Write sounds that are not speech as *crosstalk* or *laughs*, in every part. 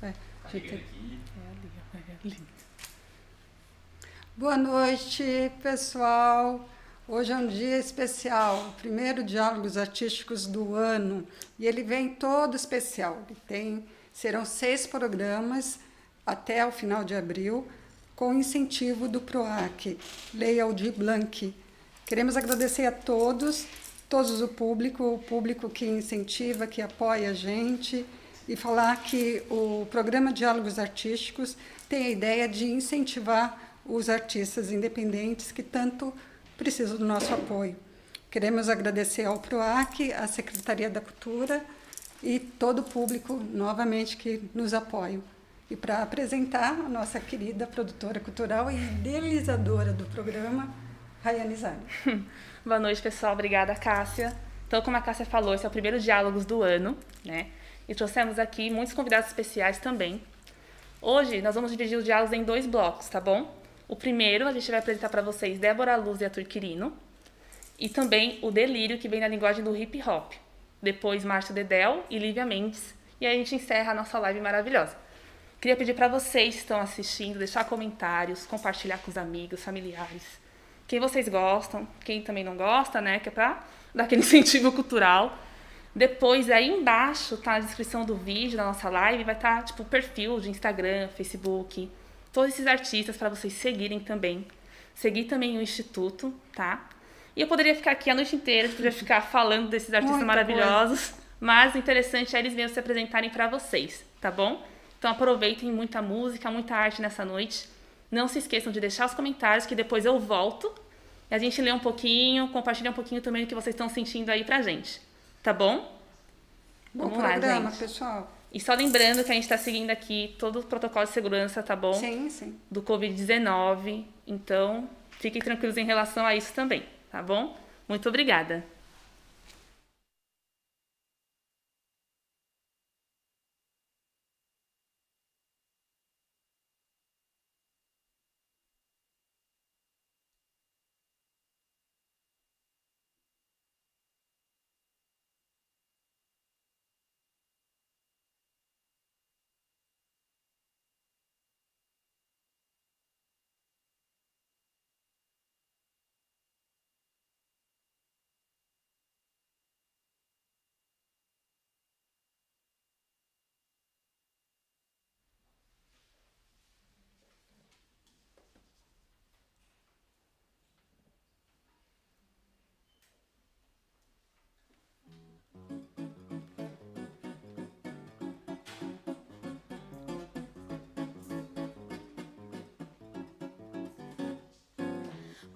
É, gente, é ali, é ali. Boa noite, pessoal. Hoje é um dia especial, o primeiro Diálogos Artísticos do ano, e ele vem todo especial. Ele tem, serão seis programas até o final de abril, com incentivo do PROAC, Lei Aldir Blanc. Queremos agradecer a todos, todos o público, o público que incentiva, que apoia a gente, e falar que o programa Diálogos Artísticos tem a ideia de incentivar os artistas independentes que tanto precisam do nosso apoio. Queremos agradecer ao PROAC, à Secretaria da Cultura e todo o público, novamente, que nos apoia. E para apresentar a nossa querida produtora cultural e idealizadora do programa, Rayane Zani. *laughs* Boa noite, pessoal. Obrigada, Cássia. Então, como a Cássia falou, esse é o primeiro Diálogos do ano, né? E trouxemos aqui muitos convidados especiais também. Hoje, nós vamos dividir os diálogos em dois blocos, tá bom? O primeiro, a gente vai apresentar para vocês Débora Luz e Arthur Quirino, e também o Delírio, que vem na linguagem do hip hop. Depois, Márcio Dedel e Lívia Mendes. E aí a gente encerra a nossa live maravilhosa. Queria pedir para vocês que estão assistindo, deixar comentários, compartilhar com os amigos, familiares. Quem vocês gostam, quem também não gosta, né? Que é para dar aquele *laughs* incentivo cultural. Depois, aí embaixo, tá a descrição do vídeo da nossa live, vai estar, tá, tipo, o perfil de Instagram, Facebook, todos esses artistas para vocês seguirem também. Seguir também o Instituto, tá? E eu poderia ficar aqui a noite inteira, poderia ficar *laughs* falando desses artistas Muita maravilhosos, coisa. mas o interessante é eles mesmos se apresentarem para vocês, tá bom? Então aproveitem muita música, muita arte nessa noite. Não se esqueçam de deixar os comentários que depois eu volto e a gente lê um pouquinho, compartilha um pouquinho também do que vocês estão sentindo aí pra gente. Tá bom? Vamos bom lá, programa, gente. pessoal. E só lembrando que a gente está seguindo aqui todo o protocolo de segurança, tá bom? Sim, sim. Do Covid-19. Então, fiquem tranquilos em relação a isso também, tá bom? Muito obrigada.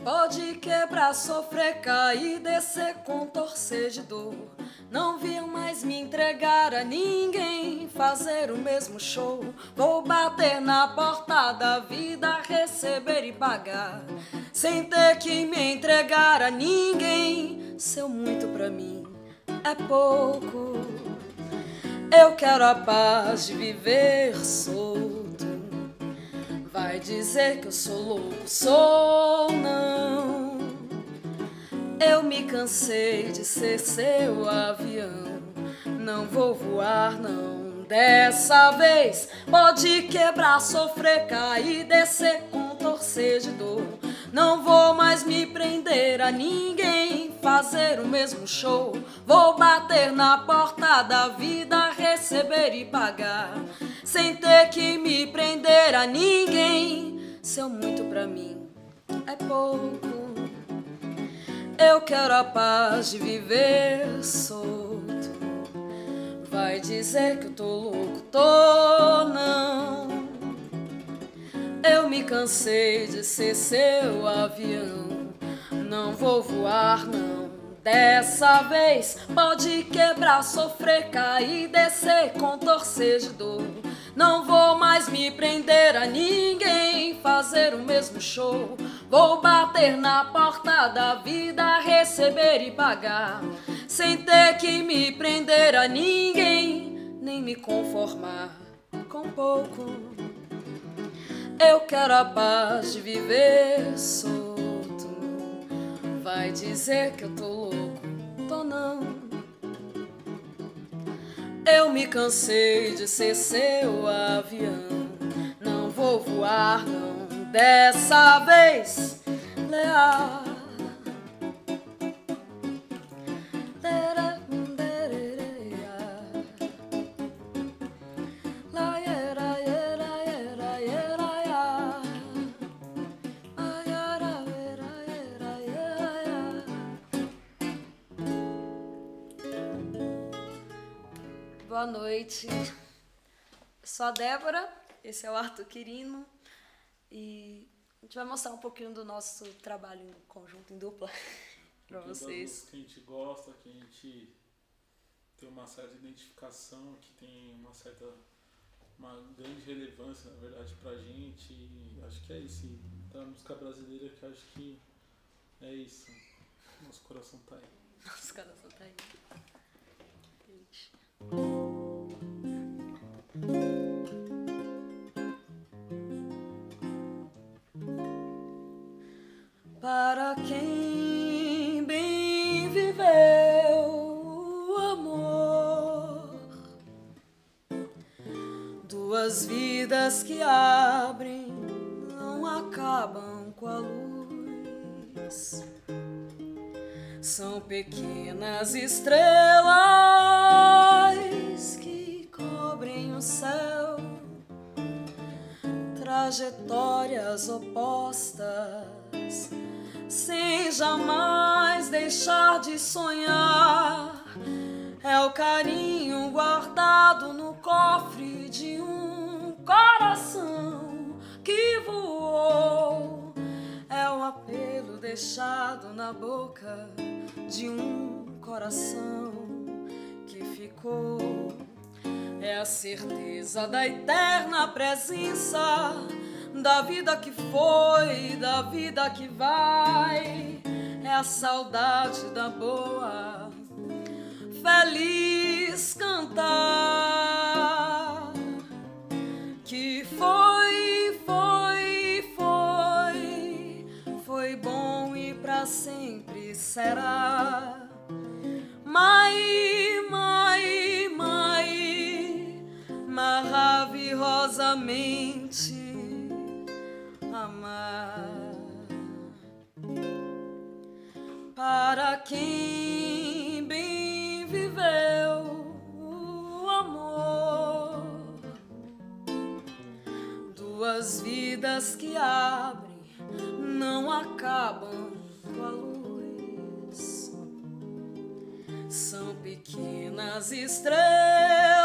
Pode quebrar, sofrer, cair, descer, contorcer de dor. Não viu mais me entregar a ninguém, fazer o mesmo show. Vou bater na porta da vida, receber e pagar, sem ter que me entregar a ninguém. Seu muito pra mim é pouco. Eu quero a paz de viver vai dizer que eu sou louco, sou não. Eu me cansei de ser seu avião, não vou voar não. Dessa vez pode quebrar, sofrer, cair, descer, contorcer de dor. Não vou mais me prender a ninguém, fazer o mesmo show. Vou bater na porta da vida, receber e pagar sem ter que me prender a ninguém. Seu muito pra mim é pouco. Eu quero a paz de viver solto. Vai dizer que eu tô louco, tô não. Eu me cansei de ser seu avião. Não vou voar, não. Dessa vez pode quebrar, sofrer, cair, descer, contorcer de dor. Não vou mais me prender a ninguém, fazer o mesmo show. Vou bater na porta da vida, receber e pagar, sem ter que me prender a ninguém, nem me conformar com pouco. Eu quero a paz de viver solto. Vai dizer que eu tô louco, tô não. Eu me cansei de ser seu avião. Não vou voar, não, dessa vez, leal. Boa noite. Sou a Débora, esse é o Arthur Quirino e a gente vai mostrar um pouquinho do nosso trabalho em conjunto, em dupla, *laughs* para vocês. Que a gente gosta, que a gente tem uma certa identificação, que tem uma certa, uma grande relevância, na verdade, pra gente. E acho que é isso. Da música brasileira que acho que é isso. Nosso coração tá aí. Nosso coração tá aí. Gente. Para quem bem viveu o amor, duas vidas que abrem não acabam com a luz. São pequenas estrelas que cobrem o céu, trajetórias opostas, sem jamais deixar de sonhar. É o carinho guardado no cofre de um coração que voou. É o apelo deixado na boca de um coração que ficou. É a certeza da eterna presença da vida que foi, da vida que vai. É a saudade da boa, feliz cantar. Que foi, foi, foi, foi bom e pra sempre será. Mai, mai, mai, maravilhosamente Para quem bem viveu o amor, duas vidas que abrem não acabam com a luz. São pequenas estrelas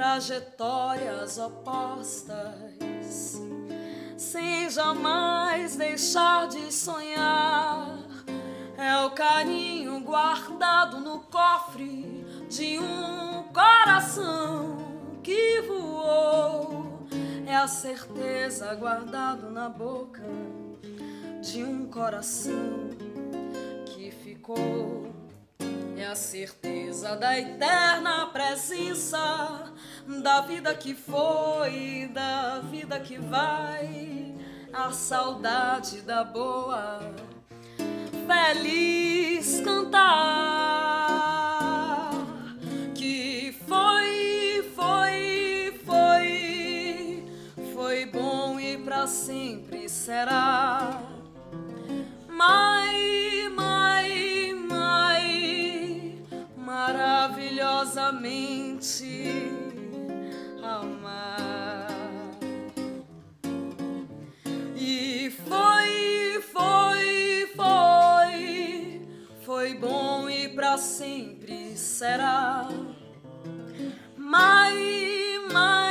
trajetórias opostas, sem jamais deixar de sonhar. É o carinho guardado no cofre de um coração que voou. É a certeza guardado na boca de um coração que ficou. A certeza da eterna presença da vida que foi, da vida que vai, a saudade da boa, feliz cantar que foi, foi, foi, foi bom e pra sempre será. Mai, maravilhosamente amar. E foi, foi, foi, foi bom e pra sempre será. Mai, mai,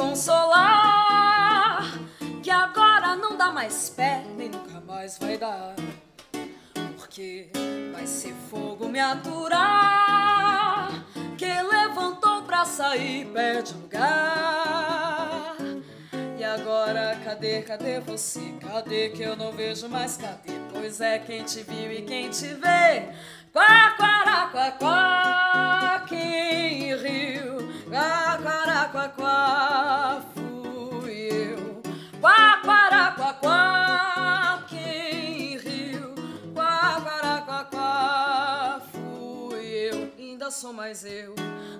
consolar. Que agora não dá mais pé, nem nunca mais vai dar. Porque vai ser fogo me aturar. Quem levantou pra sair perde lugar. Agora, cadê, cadê você? Cadê que eu não vejo mais? Cadê? Pois é, quem te viu e quem te vê. Quá, quá, quá, quá, quem riu? Quá, quá, quá, quá, fui eu. Quá, quá, quá, quá, quem riu? Quá, quá, quá, quá, fui eu. Ainda sou mais eu.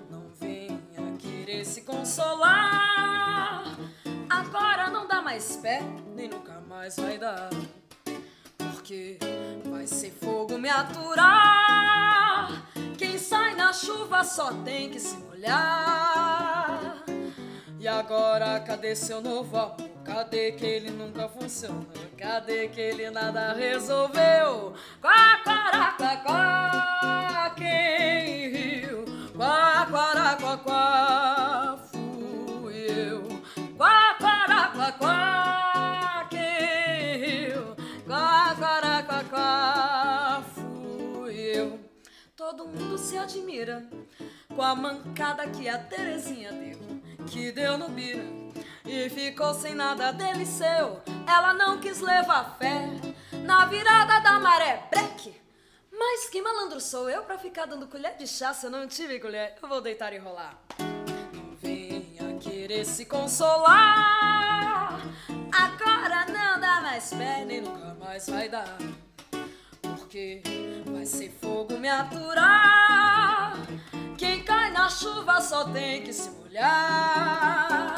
Não venha querer se consolar. Agora não dá mais pé, nem nunca mais vai dar. Porque vai ser fogo me aturar. Quem sai na chuva só tem que se molhar. E agora, cadê seu novo amor? Cadê que ele nunca funcionou? Cadê que ele nada resolveu? Quá, quá, quá, quá, quem riu? Quá, Todo mundo se admira com a mancada que a Terezinha deu, que deu no bira e ficou sem nada dele seu. Ela não quis levar fé na virada da maré breque. Mas que malandro sou eu pra ficar dando colher de chá se eu não tive colher? Eu vou deitar e rolar. Não venha querer se consolar. Agora não dá mais pé, nem nunca mais vai dar. Porque vai ser fogo me aturar. Quem cai na chuva só tem que se molhar.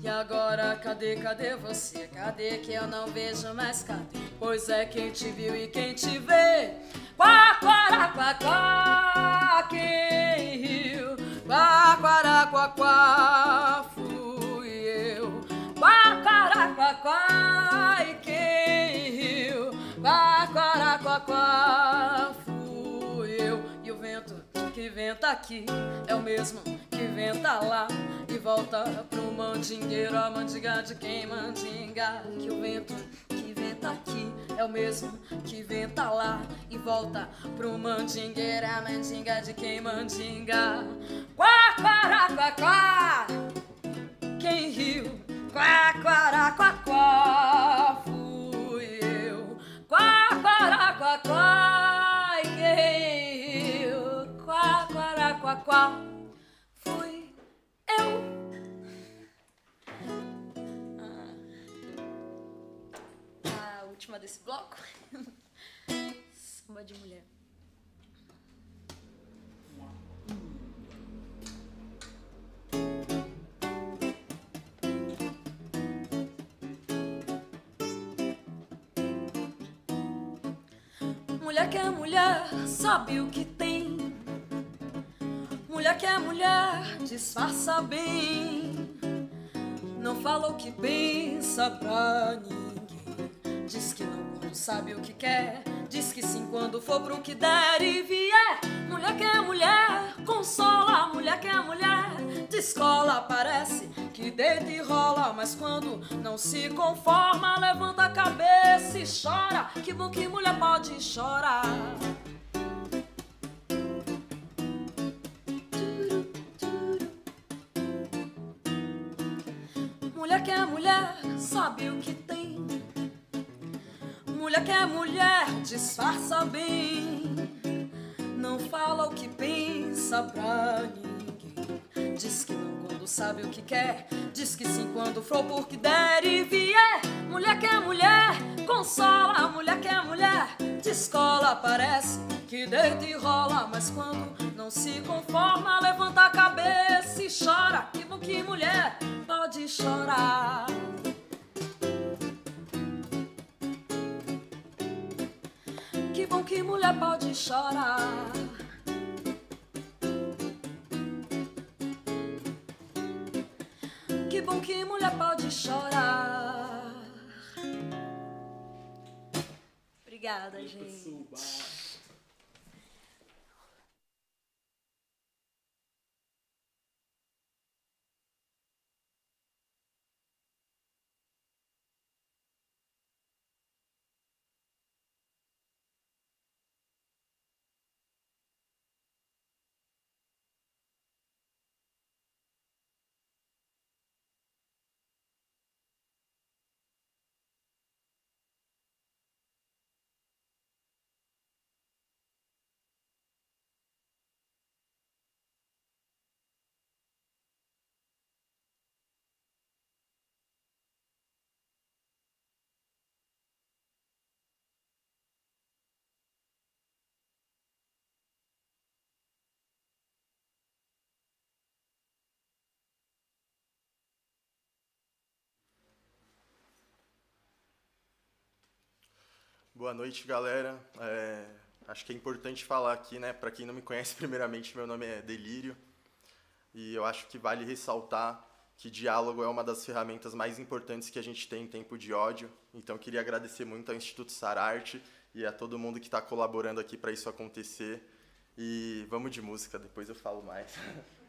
E agora, cadê, cadê você? Cadê que eu não vejo mais? Cadê? Pois é quem te viu e quem te vê. Quá, quá, quá, quá, quem riu? Quá, quá, quá, quá, fui eu. Quá, quá, quá, quá, e quem riu? Quá, quá, quá, quá, fui eu. E o vento que venta aqui é o mesmo que venta lá e volta pro mandingueiro a mandinga de quem mandinga que o vento que venta aqui é o mesmo que venta lá e volta pro mandingueiro a mandinga de quem mandinga quá quá quá quá quem riu quá quá quá quá quá e quem riu quá fui eu a última desse bloco. *laughs* Samba de mulher. Mulher que é mulher, sabe o que tem. Mulher que é mulher, disfarça bem. Não fala o que pensa pra ninguém. Diz que não sabe o que quer. Diz que sim quando for pro que der e vier. Mulher que é mulher, consola. Mulher que é mulher, descola. Parece que deita e rola. Mas quando não se conforma, levanta a cabeça e chora. Que bom que mulher pode chorar. Mulher que é mulher, sabe o que. Mulher que é mulher, disfarça bem. Não fala o que pensa pra ninguém. Diz que não quando sabe o que quer. Diz que sim quando for porque der e vier. Mulher que é mulher, consola. Mulher que é mulher, descola. Parece que deita e rola. Mas quando não se conforma, levanta a cabeça e chora. Que bom que mulher pode chorar. Que mulher pode chorar. Que bom que mulher pode chorar. Obrigada, gente. Boa noite, galera. É, acho que é importante falar aqui, né? Para quem não me conhece, *laughs* primeiramente, meu nome é Delírio. E eu acho que vale ressaltar que diálogo é uma das ferramentas mais importantes que a gente tem em tempo de ódio. Então, queria agradecer muito ao Instituto Sararte e a todo mundo que está colaborando aqui para isso acontecer. E vamos de música, depois eu falo mais. *laughs*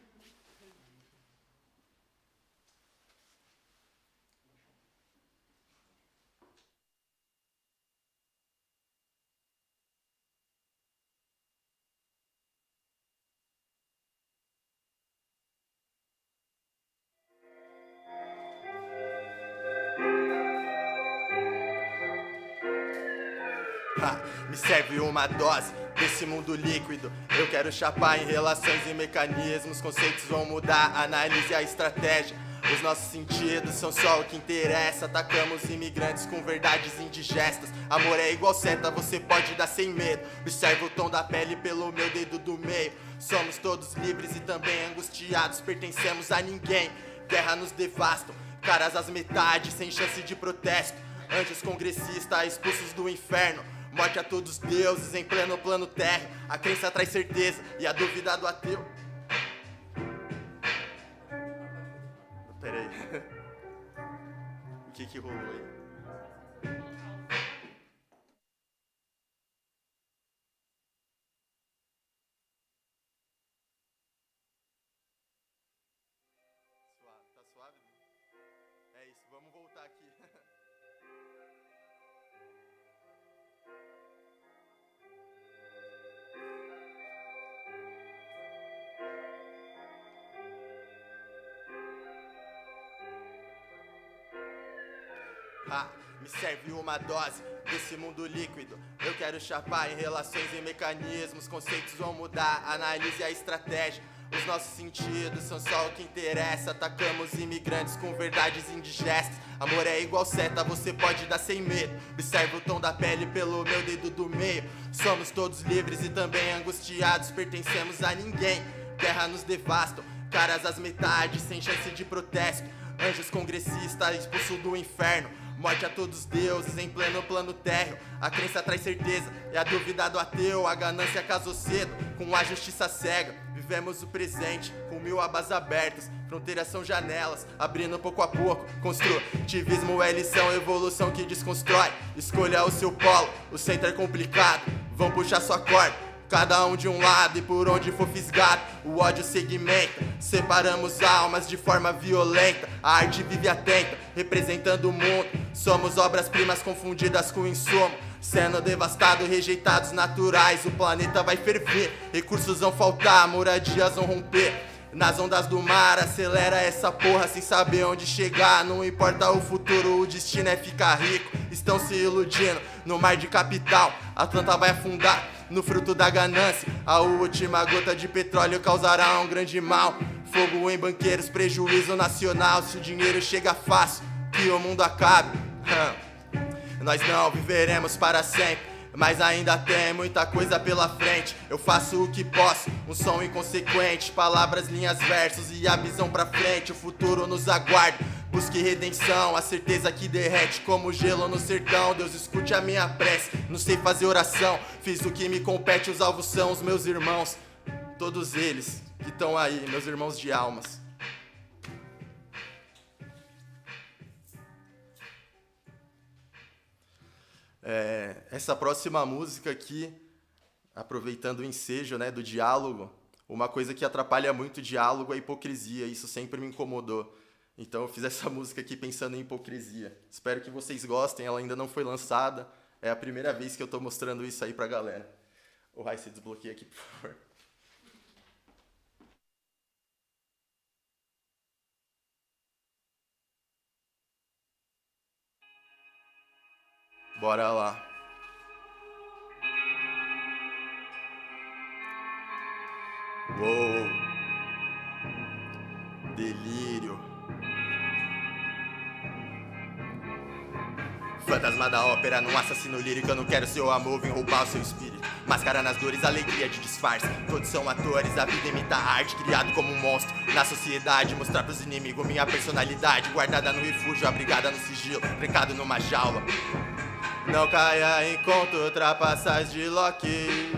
me serve uma dose desse mundo líquido. Eu quero chapar em relações e mecanismos. Conceitos vão mudar, análise a estratégia. Os nossos sentidos são só o que interessa. Atacamos imigrantes com verdades indigestas. Amor é igual seta, você pode dar sem medo. Observa o tom da pele pelo meu dedo do meio. Somos todos livres e também angustiados. Pertencemos a ninguém. Guerra nos devastam. Caras às metades, sem chance de protesto. Anjos congressistas expulsos do inferno. Morte a todos os deuses em pleno plano terra. A crença traz certeza e a dúvida do ateu. Peraí. *laughs* o que que rolou aí? Me serve uma dose desse mundo líquido. Eu quero chapar em relações e mecanismos. Conceitos vão mudar, analise a estratégia. Os nossos sentidos são só o que interessa. Atacamos imigrantes com verdades indigestas. Amor é igual seta, você pode dar sem medo. Observa o tom da pele pelo meu dedo do meio. Somos todos livres e também angustiados. Pertencemos a ninguém. Terra nos devastam, caras às metades, sem chance de protesto. Anjos congressistas expulso do inferno. Morte a todos os deuses em pleno plano térreo. A crença traz certeza e a dúvida do ateu. A ganância casou cedo com a justiça cega. Vivemos o presente com mil abas abertas. Fronteiras são janelas, abrindo pouco a pouco. Construtivismo é lição, evolução que desconstrói. Escolha o seu polo, o centro é complicado. Vão puxar sua corda. Cada um de um lado e por onde for fisgado, o ódio segmenta. Separamos almas de forma violenta. A arte vive atenta, representando o mundo. Somos obras-primas confundidas com insumo. Sendo devastado, rejeitados naturais, o planeta vai ferver. Recursos vão faltar, moradias vão romper. Nas ondas do mar, acelera essa porra sem saber onde chegar. Não importa o futuro, o destino é ficar rico. Estão se iludindo no mar de capital. A planta vai afundar no fruto da ganância. A última gota de petróleo causará um grande mal. Fogo em banqueiros, prejuízo nacional. Se o dinheiro chega fácil, que o mundo acabe. Nós não viveremos para sempre. Mas ainda tem muita coisa pela frente. Eu faço o que posso, um som inconsequente. Palavras, linhas, versos e a visão pra frente. O futuro nos aguarda. Busque redenção, a certeza que derrete como gelo no sertão. Deus escute a minha prece, não sei fazer oração. Fiz o que me compete, os alvos são os meus irmãos. Todos eles que estão aí, meus irmãos de almas. É, essa próxima música aqui, aproveitando o ensejo né, do diálogo, uma coisa que atrapalha muito o diálogo é a hipocrisia, isso sempre me incomodou. Então eu fiz essa *laughs* música aqui pensando em hipocrisia. Espero que vocês gostem, ela ainda não foi lançada, é a primeira vez que eu estou mostrando isso aí pra galera. O Rai se desbloqueia aqui, por favor. Bora lá. Uou. Delírio. Fantasma da ópera, num assassino lírico, eu não quero seu amor, vem roubar o seu espírito. Máscara nas dores, alegria de disfarce. Todos são atores, a vida imita a arte, criado como um monstro. Na sociedade, mostrar pros inimigos minha personalidade. Guardada no refúgio, abrigada no sigilo, trancado numa jaula. Não caia em ultrapassagem de Loki.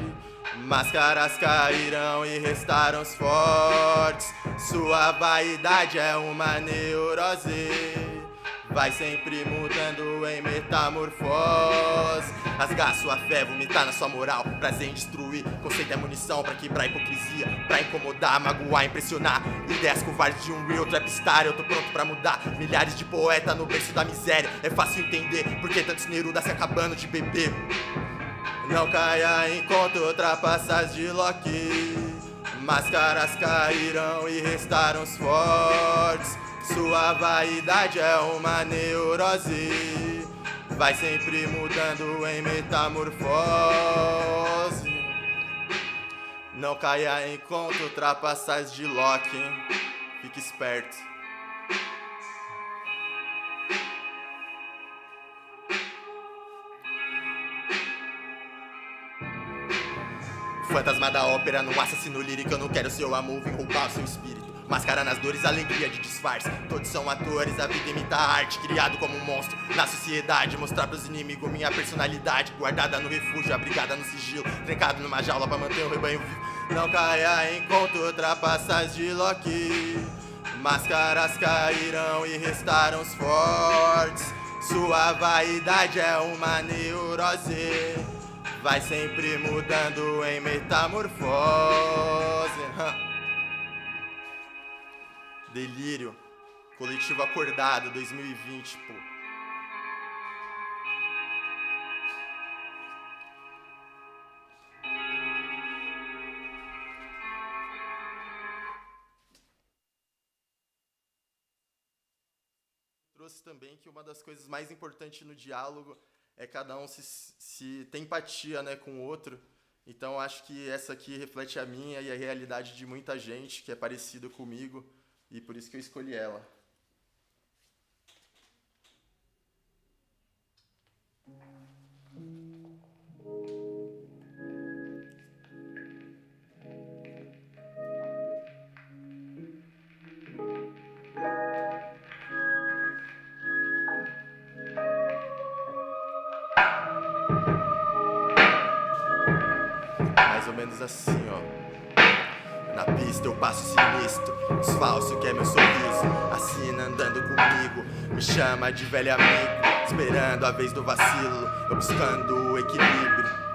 Máscaras cairão e restaram os fortes. Sua vaidade é uma neurose. Vai sempre mudando em metamorfose. Rasgar sua fé, vomitar na sua moral. Prazer em destruir. Conceito é munição pra quebrar hipocrisia. Pra incomodar, magoar, impressionar. Ideias covardes de um real trapstar. Eu tô pronto pra mudar. Milhares de poeta no berço da miséria. É fácil entender porque tantos Neruda se acabando de beber. Não caia em conta ultrapassagem de Loki. Máscaras caíram e restaram os fortes. Sua vaidade é uma neurose. Vai sempre mudando em metamorfose. Não caia em conta ultrapassagem de Loki. Fique esperto. Fantasma da ópera, num assassino lírico, eu não quero seu amor, vim roubar seu espírito. Máscara nas dores, alegria de disfarce. Todos são atores, a vida imita a arte, criado como um monstro na sociedade. Mostrar pros inimigos minha personalidade, guardada no refúgio, abrigada no sigilo, trancado numa jaula pra manter o rebanho vivo. Não caia em conta ultrapassagem de Loki. Máscaras cairão e restaram os fortes. Sua vaidade é uma neurose. Vai sempre mudando em metamorfose. *laughs* Delírio. Coletivo Acordado 2020, pô. Trouxe também que uma das coisas mais importantes no diálogo é cada um se, se empatia né, com o outro. Então acho que essa aqui reflete a minha e a realidade de muita gente que é parecida comigo e por isso que eu escolhi ela. Mais ou menos assim, ó. Na pista eu passo sinistro, desfalso que é meu sorriso. Assina andando comigo, me chama de velho amigo. Esperando a vez do vacilo, eu buscando o equilíbrio.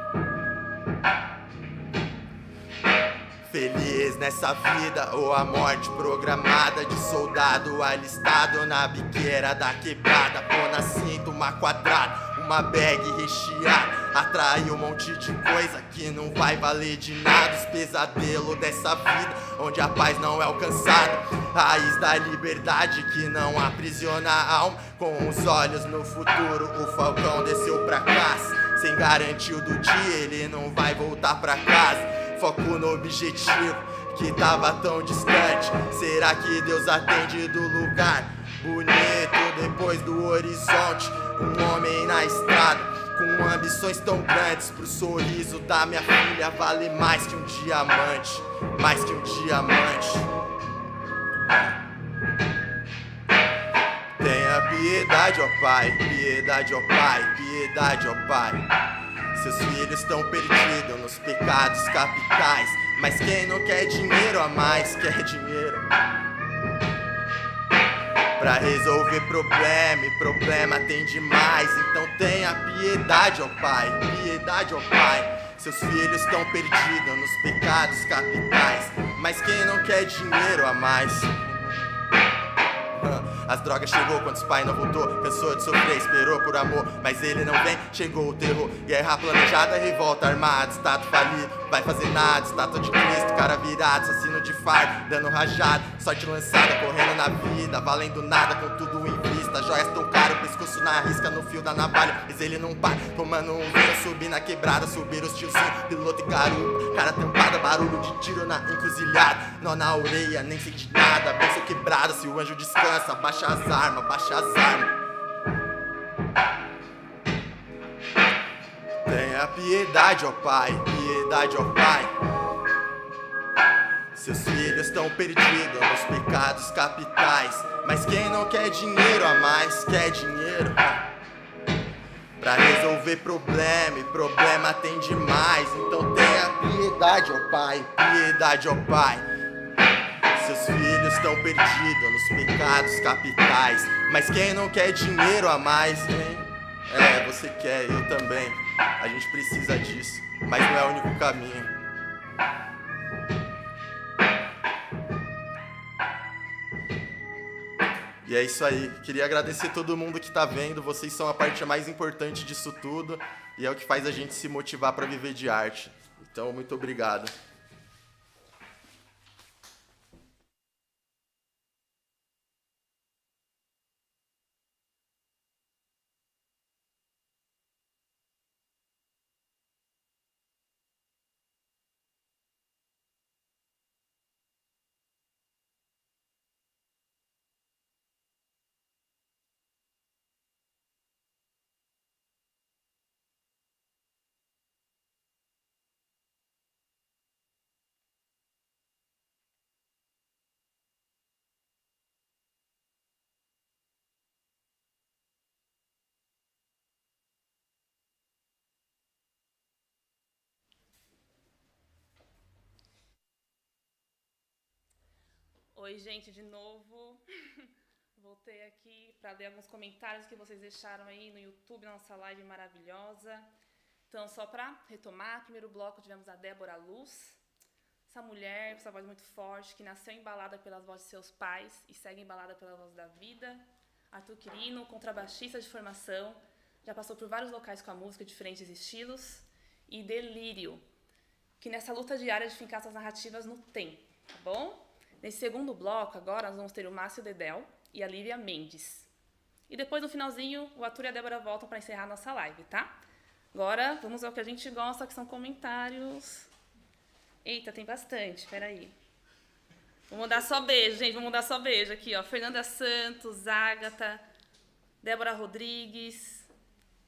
Feliz nessa vida ou a morte programada de soldado alistado na biqueira da quebrada. Pô na cinta uma quadrada, uma bag recheada. Atrai um monte de coisa que não vai valer de nada. Os pesadelos dessa vida, onde a paz não é alcançada. Raiz da liberdade que não aprisiona a alma. Com os olhos no futuro, o falcão desceu pra casa. Sem garantia do dia, ele não vai voltar pra casa. Foco no objetivo que tava tão distante. Será que Deus atende do lugar bonito depois do horizonte? Um homem na estrada com ambições tão grandes pro sorriso da minha filha vale mais que um diamante, mais que um diamante. Tenha piedade, ó Pai, piedade, ó Pai, piedade, ó Pai. Seus filhos estão perdidos nos pecados capitais. Mas quem não quer dinheiro a mais, quer dinheiro. Pra resolver problema, e problema tem demais. Então tenha piedade, ó Pai, piedade, ó Pai. Seus filhos estão perdidos nos pecados capitais. Mas quem não quer dinheiro a mais? As drogas chegou quando os pai não voltou. Cansou de sofrer, esperou por amor, mas ele não vem. Chegou o terror, guerra planejada, revolta armada, estado falido, vai fazer nada. Estátua de Cristo, cara virado, assassino de fardo, dando rajada, sorte lançada, correndo na vida, valendo nada, com tudo em vista. Joias tão caro, pescoço na risca, no fio da navalha, mas ele não para. Tomando um vinho, subir na quebrada, subir os tiozinhos, piloto e garupa, cara tampada, barulho de tiro na encruzilhada, nó na orelha, nem sente nada, bolsa quebrada, se o anjo descansa, baixa as armas, baixa as armas. Tenha piedade, ó Pai, piedade, ó Pai. Seus filhos estão perdidos nos pecados capitais. Mas quem não quer dinheiro a mais, quer dinheiro. Pra resolver problema, e problema tem demais. Então tenha piedade, ó Pai, piedade, ó Pai. Seus filhos estão perdidos nos pecados capitais. Mas quem não quer dinheiro a mais, hein? É, você quer, eu também. A gente precisa disso, mas não é o único caminho. E é isso aí. Queria agradecer todo mundo que tá vendo. Vocês são a parte mais importante disso tudo e é o que faz a gente se motivar para viver de arte. Então, muito obrigado. Oi, gente, de novo. *laughs* Voltei aqui para ler alguns comentários que vocês deixaram aí no YouTube, na nossa live maravilhosa. Então, só para retomar, primeiro bloco tivemos a Débora Luz, essa mulher com essa voz muito forte, que nasceu embalada pelas vozes de seus pais e segue embalada pela voz da vida. Arthur Quirino, contrabaixista de formação, já passou por vários locais com a música, diferentes estilos. E Delírio, que nessa luta diária de fincar suas narrativas no tempo, tá bom? Nesse segundo bloco, agora, nós vamos ter o Márcio Dedel e a Lívia Mendes. E depois, no finalzinho, o Arthur e a Débora voltam para encerrar a nossa live, tá? Agora, vamos ao que a gente gosta, que são comentários. Eita, tem bastante, peraí. Vamos dar só beijo, gente, vamos dar só beijo aqui, ó. Fernanda Santos, Ágata, Débora Rodrigues,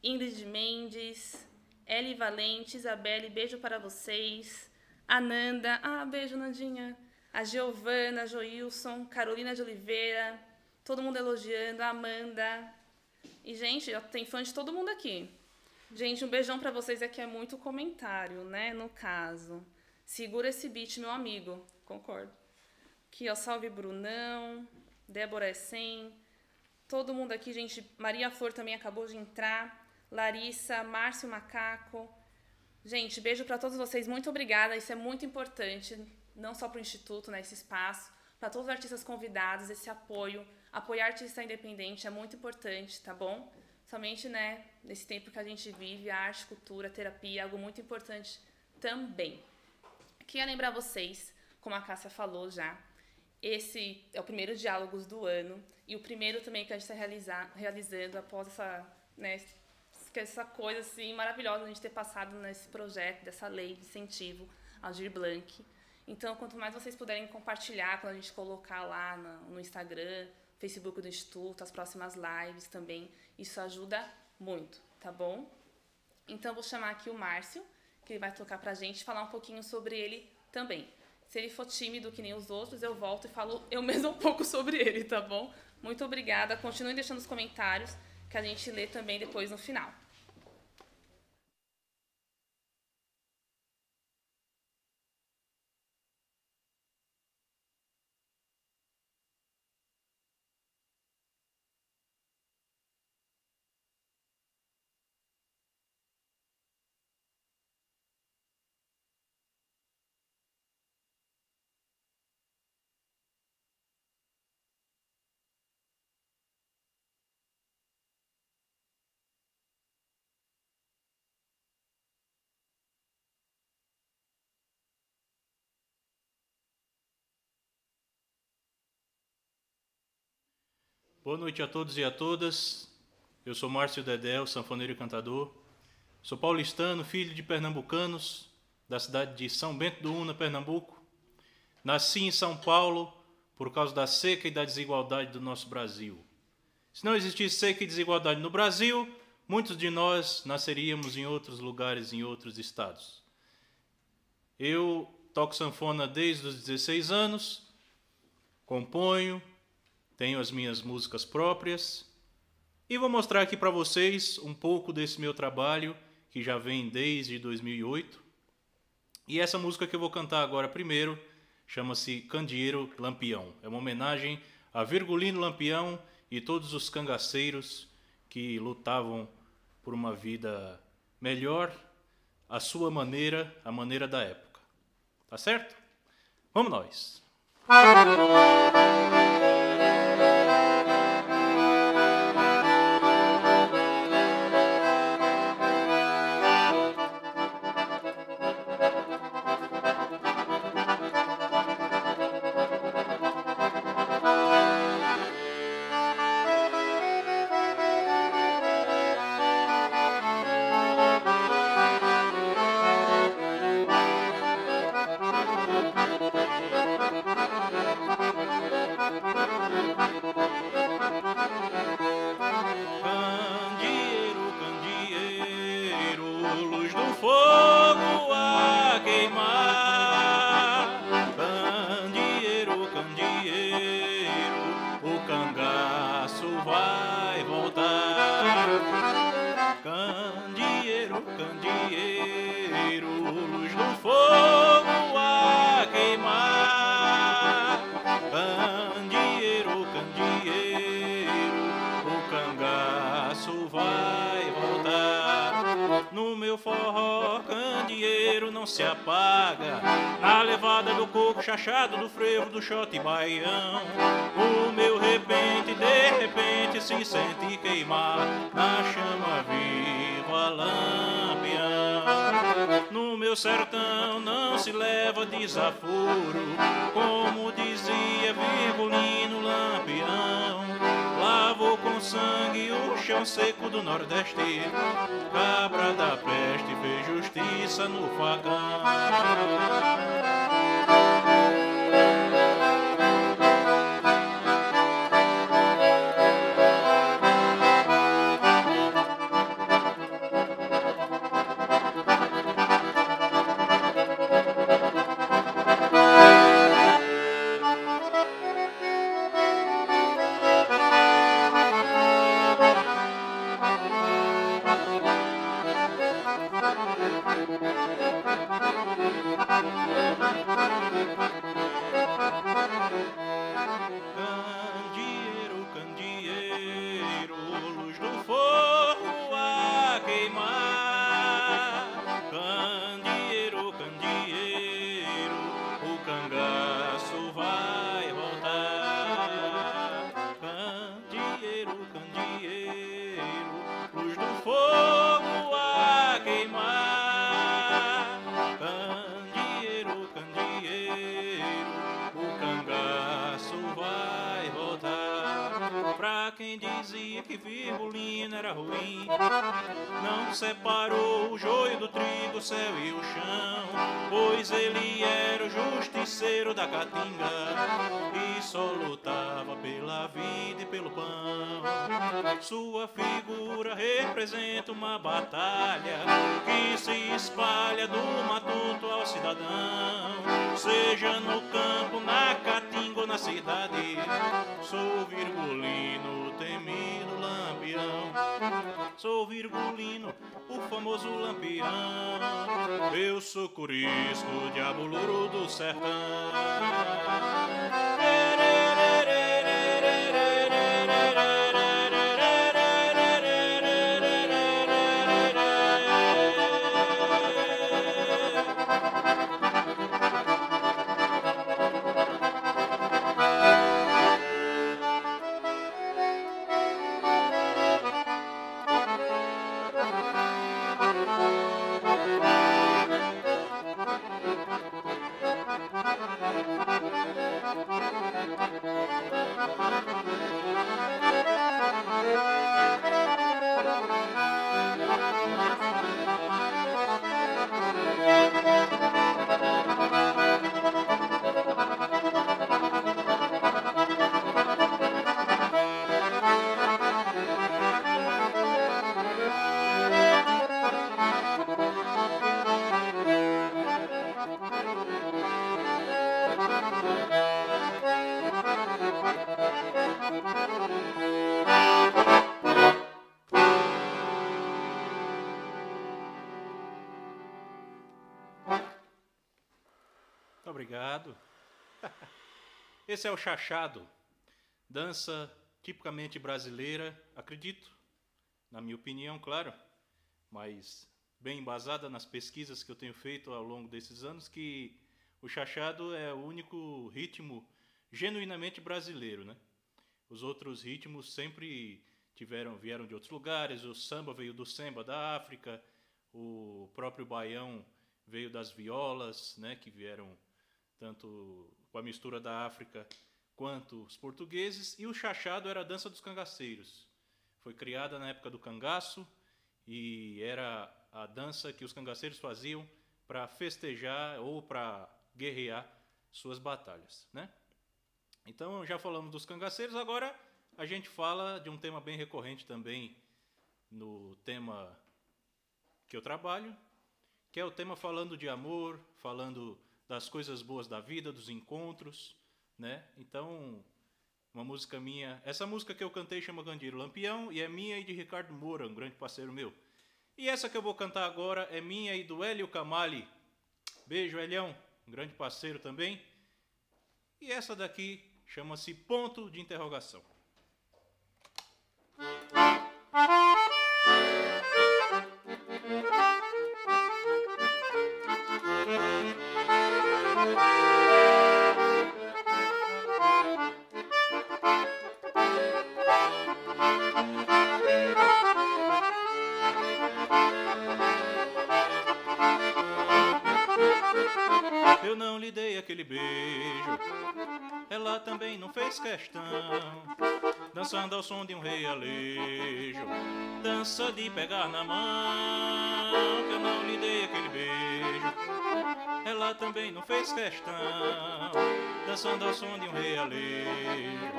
Ingrid Mendes, Eli Valente, Isabelle, beijo para vocês. Ananda, ah, beijo, Nandinha a Giovana, a Joilson, Carolina de Oliveira, todo mundo elogiando, a Amanda. E, gente, tem fã de todo mundo aqui. Gente, um beijão para vocês aqui é muito comentário, né? No caso. Segura esse beat, meu amigo. Concordo. Aqui, ó, salve Brunão, Débora Essen, todo mundo aqui, gente. Maria Flor também acabou de entrar. Larissa, Márcio Macaco. Gente, beijo para todos vocês. Muito obrigada. Isso é muito importante não só para o Instituto, né, esse espaço, para todos os artistas convidados, esse apoio. Apoiar artista independente é muito importante, tá bom? Somente, né, nesse tempo que a gente vive, a arte, cultura, terapia é algo muito importante também. Queria lembrar vocês, como a Cássia falou já, esse é o primeiro Diálogos do ano e o primeiro também que a gente está realizando após essa, né, essa coisa assim maravilhosa de a gente ter passado nesse projeto, dessa lei de incentivo ao Dir Blanc. Então, quanto mais vocês puderem compartilhar quando a gente colocar lá no, Instagram, Facebook do Instituto, as próximas lives também, isso ajuda muito, tá bom? Então, vou chamar aqui o Márcio, que ele vai tocar pra gente, falar um pouquinho sobre ele também. Se ele for tímido que nem os outros, eu volto e falo eu *laughs* mesmo um pouco sobre ele, tá bom? Muito obrigada. Continuem deixando os comentários que a gente lê também depois no final. Boa noite a todos e a todas. Eu sou Márcio Dedel, sanfoneiro e cantador. Sou paulistano, filho de pernambucanos, da cidade de São Bento do Una, Pernambuco. Nasci em São Paulo por causa da seca e da desigualdade do nosso Brasil. Se não existisse seca e desigualdade no Brasil, muitos de nós nasceríamos em outros lugares, em outros estados. Eu toco sanfona desde os 16 anos, componho, tenho as minhas músicas próprias E vou mostrar aqui para vocês um pouco desse meu trabalho, que já vem desde 2008. E essa música que eu vou cantar agora primeiro chama-se Candeeiro Lampião. É uma homenagem a Virgulino Lampião e todos os cangaceiros que lutavam por uma vida melhor, à sua maneira, a maneira da época. Tá certo? Vamos nós! Chachado do frevo do shot baião. O meu repente, de repente, se sente queimar na chama viva lampião. No meu sertão não se leva desaforo, como dizia Virgulino Lampião. Lavou com sangue o chão seco do Nordeste, cabra da peste fez justiça no fogão. Sua figura representa uma batalha que se espalha do matuto ao cidadão. Seja no campo, na caatinga ou na cidade, sou virgulino, temido lampião. Sou virgulino, o famoso lampião. Eu sou curisco, diabo louro do sertão. Obrigado. *laughs* Esse é o chachado, dança tipicamente brasileira, acredito, na minha opinião, claro, mas bem embasada nas pesquisas que eu tenho feito ao longo desses anos, que o chachado é o único ritmo genuinamente brasileiro, né? Os outros ritmos sempre tiveram vieram de outros lugares. O samba veio do samba da África, o próprio baião veio das violas, né, que vieram tanto com a mistura da África quanto os portugueses, e o chachado era a dança dos cangaceiros. Foi criada na época do cangaço e era a dança que os cangaceiros faziam para festejar ou para guerrear suas batalhas, né? Então já falamos dos cangaceiros, agora a gente fala de um tema bem recorrente também no tema que eu trabalho, que é o tema falando de amor, falando das coisas boas da vida, dos encontros, né? Então, uma música minha, essa música que eu cantei chama Gandiro Lampião e é minha e de Ricardo Moura, um grande parceiro meu. E essa que eu vou cantar agora é minha e do Hélio Camali. Beijo, Elião, um grande parceiro também. E essa daqui chama-se Ponto de Interrogação. Eu não lhe dei aquele beijo, ela também não fez questão. Dançando ao som de um realejo, dança de pegar na mão. Que eu não lhe dei aquele beijo, ela também não fez questão. Dançando ao som de um realejo,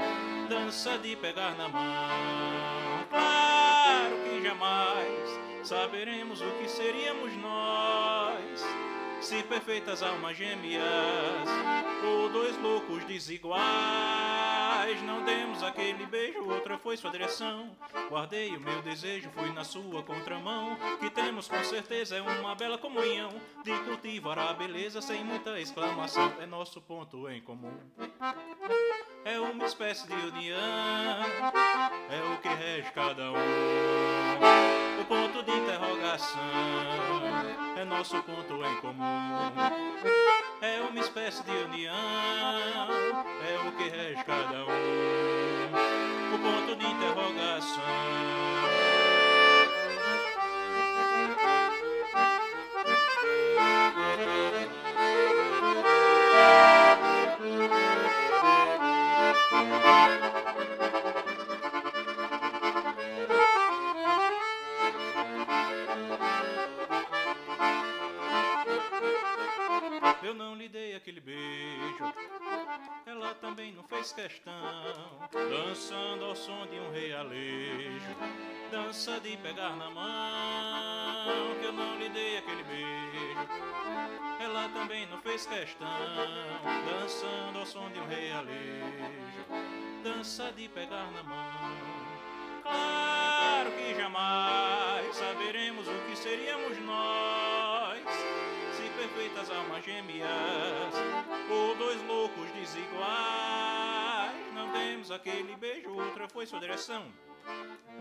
dança de pegar na mão. Claro que jamais saberemos o que seríamos nós se perfeitas almas gêmeas ou dois loucos desiguais. Não demos aquele beijo, outra foi sua direção. Guardei o meu desejo, fui na sua contramão. Que temos com certeza é uma bela comunhão de cultivar a beleza sem muita exclamação. É nosso ponto em comum. É uma espécie de união, é o que rege cada um. O ponto de interrogação nosso ponto em comum. É uma espécie de união, é o que rege cada um. O ponto de interrogação. Eu beijo, ela também não fez questão. Dançando ao som de um realejo, dança de pegar na mão. Que eu não lhe dei aquele beijo, ela também não fez questão. Dançando ao som de um realejo, dança de pegar na mão. Claro que jamais saberemos o que seríamos nós perfeitas almas gêmeas ou dois loucos desiguais. Não temos aquele beijo, outra foi sua direção.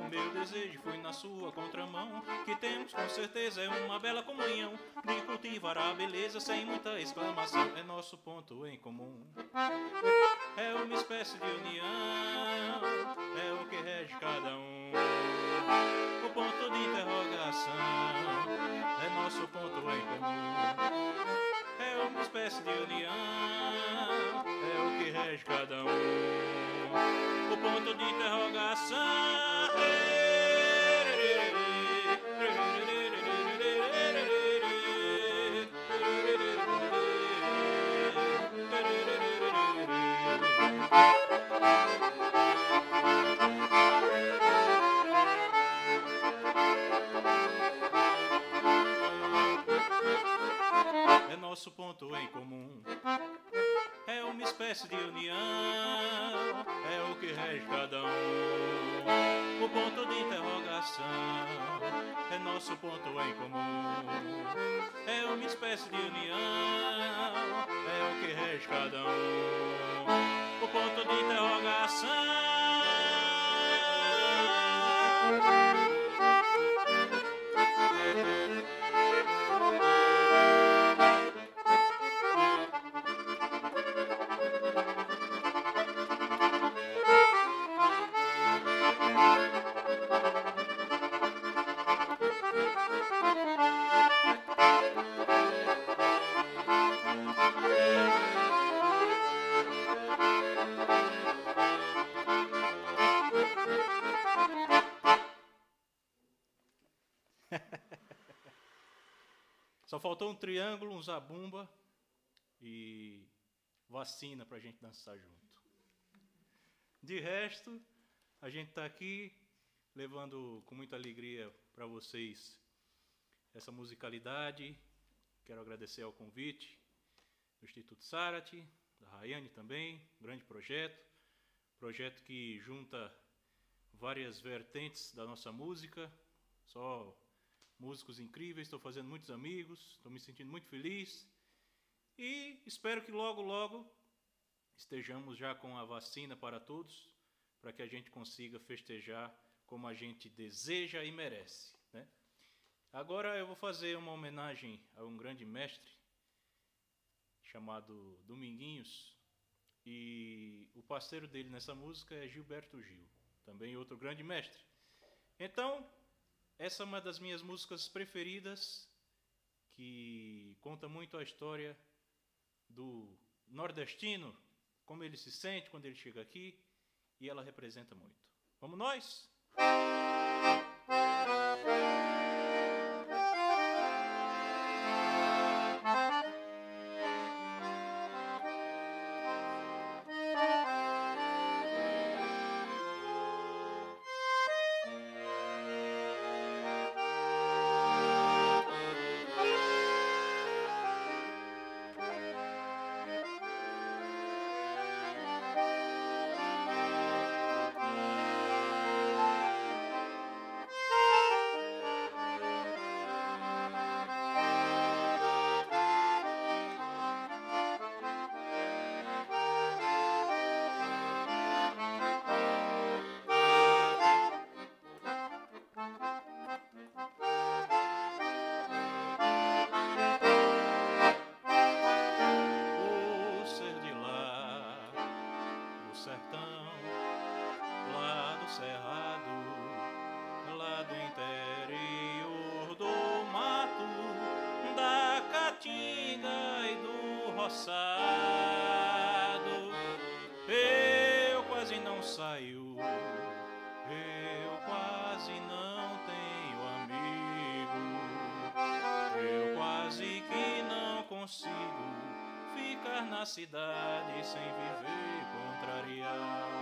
O meu desejo foi na sua contramão. Que temos com certeza é uma bela comunhão de cultivar a beleza sem muita exclamação. É nosso ponto em comum. É uma espécie de união, é o que rege cada um. O ponto de interrogação é nosso ponto em comum. É uma espécie de união, é o que rege cada um. O ponto de interrogação. É nosso ponto em comum. É uma espécie de união, é o que rege cada um. O ponto de interrogação é nosso ponto em comum. É uma espécie de união, é o que rege cada um. O ponto de interrogação. Faltou um triângulo, um zabumba e vacina para a gente dançar junto. De resto, a gente está aqui levando com muita alegria para vocês essa musicalidade. Quero agradecer ao convite do Instituto Sarati, da Rayane também, um grande projeto, projeto que junta várias vertentes da nossa música, só músicos incríveis, estou fazendo muitos amigos, estou me sentindo muito feliz e espero que logo, logo estejamos já com a vacina para todos, para que a gente consiga festejar como a gente deseja e merece. Né? Agora eu vou fazer uma homenagem a um grande mestre chamado Dominguinhos e o parceiro dele nessa música é Gilberto Gil, também outro grande mestre. Então, essa é uma das minhas músicas preferidas, que conta muito a história do nordestino, como ele se sente quando ele chega aqui, e ela representa muito. Vamos nós? Na cidade sem viver contrariado.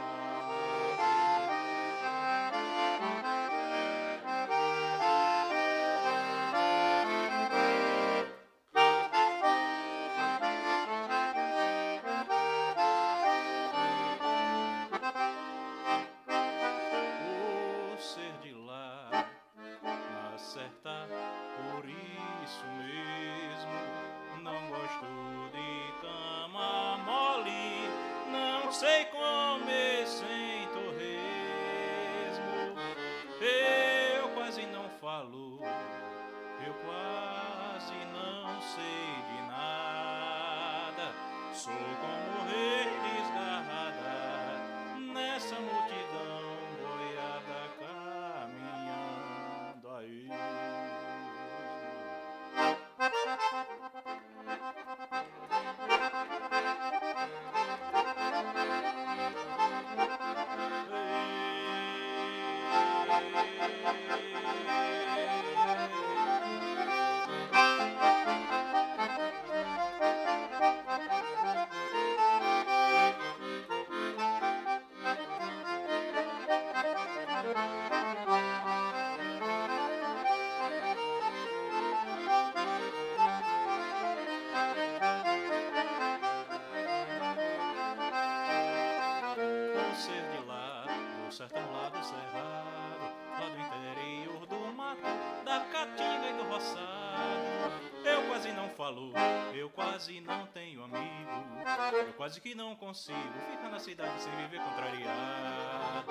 Que não consigo ficar na cidade sem viver contrariado.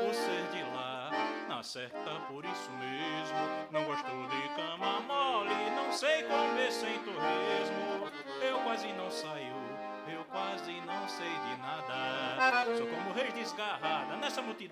Por ser de lá, na certa por isso mesmo. Não gosto de cama mole, não sei comer sem torresmo. Eu quase não saio eu quase não sei de nada. Sou como rei desgarrada nessa multidão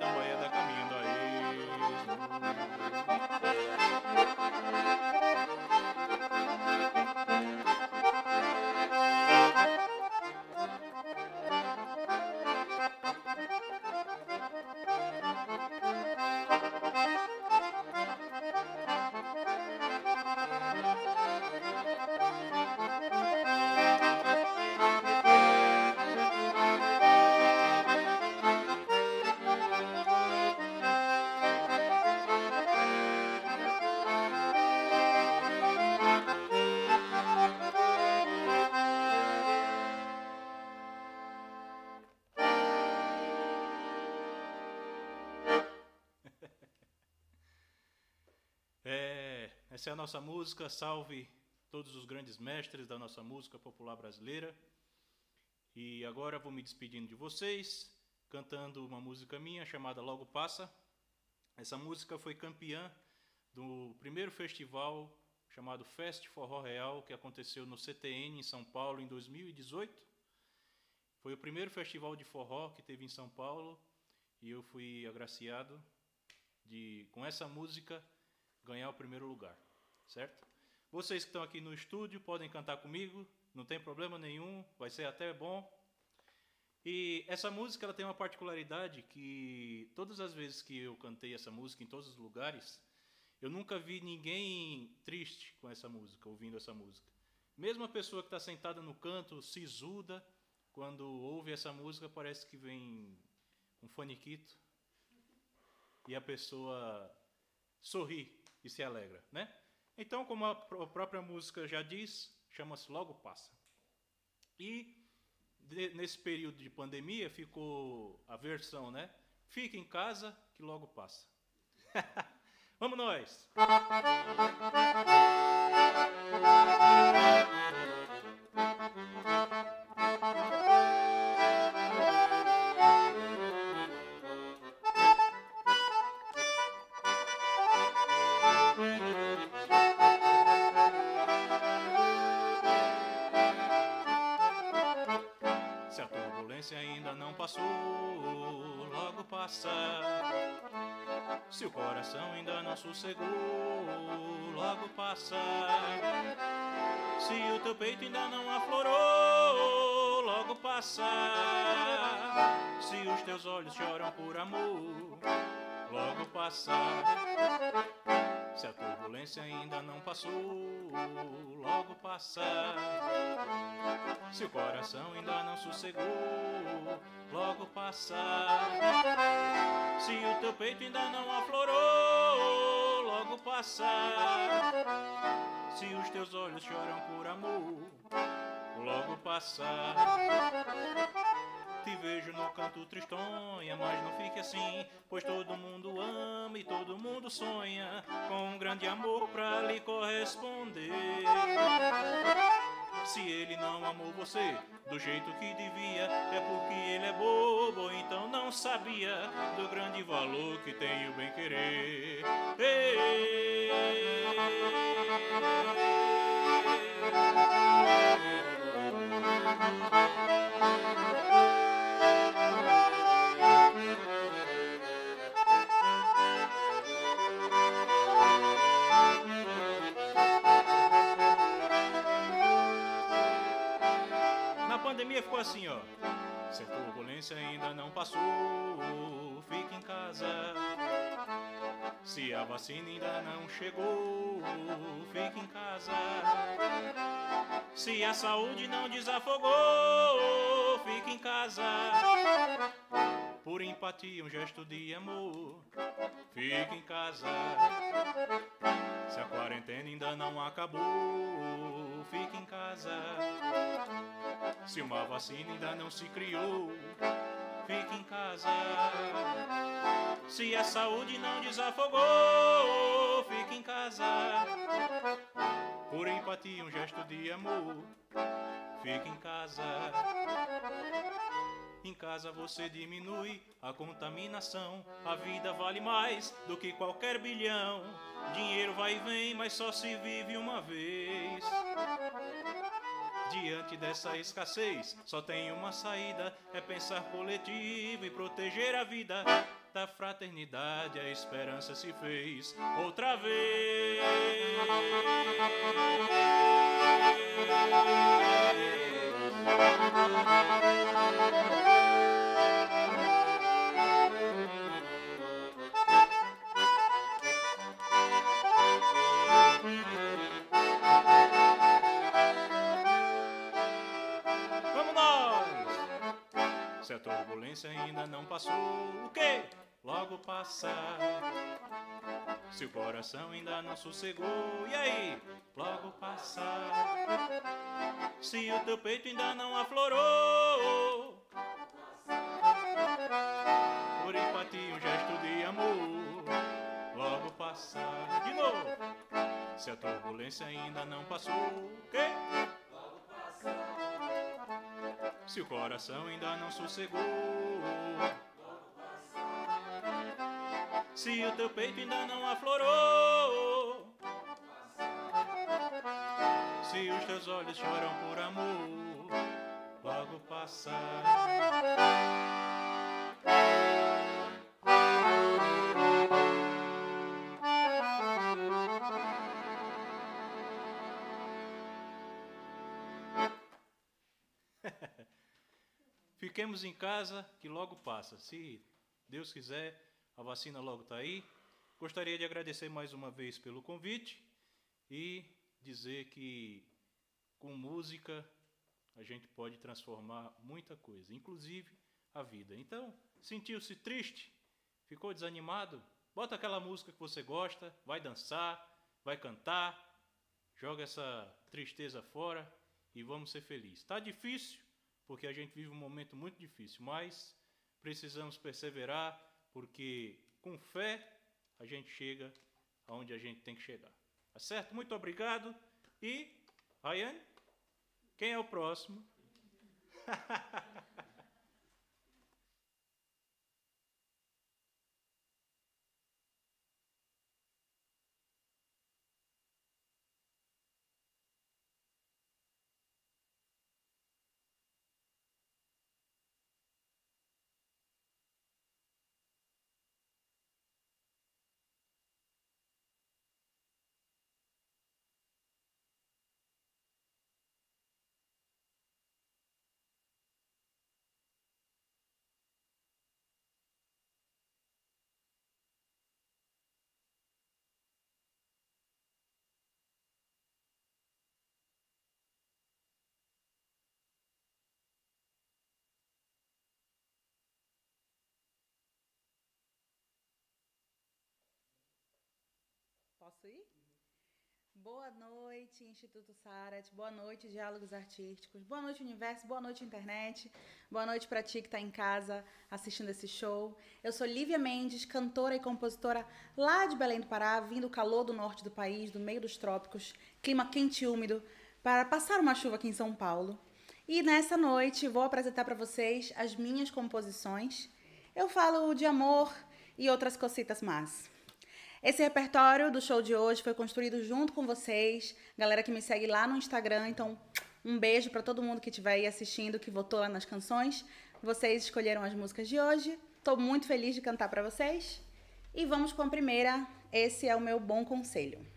Essa é a nossa música. Salve todos os grandes mestres da nossa música popular brasileira. E agora vou me despedindo de vocês, cantando uma música minha chamada Logo Passa. Essa música foi campeã do primeiro festival chamado Fest Forró Real, que aconteceu no CTN em São Paulo em 2018. Foi o primeiro festival de forró que teve em São Paulo e eu fui agraciado de com essa música ganhar o primeiro lugar certo? Vocês que estão aqui no estúdio podem cantar comigo, não tem problema nenhum, vai ser até bom. E essa música ela tem uma particularidade que todas as vezes que eu cantei essa música em todos os lugares, eu nunca vi ninguém triste com essa música, ouvindo essa música. Mesmo a pessoa que está sentada no canto, sisuda, quando ouve essa música, parece que vem um faniquito e a pessoa sorri e se alegra, né? Então, como a própria música já diz, chama-se Logo Passa. E de, nesse período de pandemia ficou a versão, né? Fica em casa que logo passa. *laughs* Vamos nós! passou, Se o coração ainda não sossegou, logo passa. Se o teu peito ainda não aflorou, logo passa. Se os teus olhos choram por amor, logo passa. Se a turbulência ainda não passou, logo passa. Se o coração ainda não sossegou, logo passa. Se o teu peito ainda não aflorou, logo passa. Se os teus olhos choram por amor, logo passa. Te vejo no canto tristonha, mas não fique assim, pois todo mundo ama e todo mundo sonha com um grande amor pra lhe corresponder. Se ele não amou você do jeito que devia, é porque ele é bobo, então não sabia do grande valor que tem o bem querer. Ei, ficou assim, ó. Se a turbulência ainda não passou, fique em casa. Se a vacina ainda não chegou, fique em casa. Se a saúde não desafogou, fique em casa. Por empatia, um gesto de amor, fique em casa. Se a quarentena ainda não acabou, fique em casa. Se uma vacina ainda não se criou, fique em casa. Se a saúde não desafogou, fique em casa. Por empatia, um gesto de amor, fique em casa. Em casa você diminui a contaminação. A vida vale mais do que qualquer bilhão. Dinheiro vai e vem, mas só se vive uma vez. Diante dessa escassez, só tem uma saída: é pensar coletivo e proteger a vida. Da fraternidade a esperança se fez outra vez. Vamos a turbulência ainda não passou, o quê? Logo passar. Se o coração ainda não sossegou, e aí? Logo passar. Se o teu peito ainda não aflorou, por empatia um gesto de amor, logo passar. De novo. Se a turbulência ainda não passou, o quê? Se o coração ainda não sossegou, se o teu peito ainda não aflorou, se os teus olhos choram por amor, logo passar. Fiquemos em casa que logo passa. Se Deus quiser, a vacina logo está aí. Gostaria de agradecer mais uma vez pelo convite e dizer que com música a gente pode transformar muita coisa, inclusive a vida. Então, sentiu-se triste? Ficou desanimado? Bota aquela música que você gosta, vai dançar, vai cantar, joga essa tristeza fora e vamos ser felizes. Está difícil? Porque a gente vive um momento muito difícil, mas precisamos perseverar, porque com fé a gente chega aonde a gente tem que chegar. Tá certo? Muito obrigado. E, Rayane, quem é o próximo? *laughs* Posso ir? Boa noite, Instituto Sarat. Boa noite, Diálogos Artísticos. Boa noite, Universo. Boa noite, Internet. Boa noite para ti que está em casa assistindo esse show. Eu sou Lívia Mendes, cantora e compositora lá de Belém do Pará, vindo do calor do norte do país, do meio dos trópicos, clima quente e úmido, para passar uma chuva aqui em São Paulo. E nessa noite vou apresentar para vocês as minhas composições. Eu falo de amor e outras cositas más. Esse repertório do show de hoje foi construído junto com vocês, galera que me segue lá no Instagram. Então, um beijo para todo mundo que estiver aí assistindo, que votou lá nas canções. Vocês escolheram as músicas de hoje. Estou muito feliz de cantar para vocês. E vamos com a primeira. Esse é o meu bom conselho.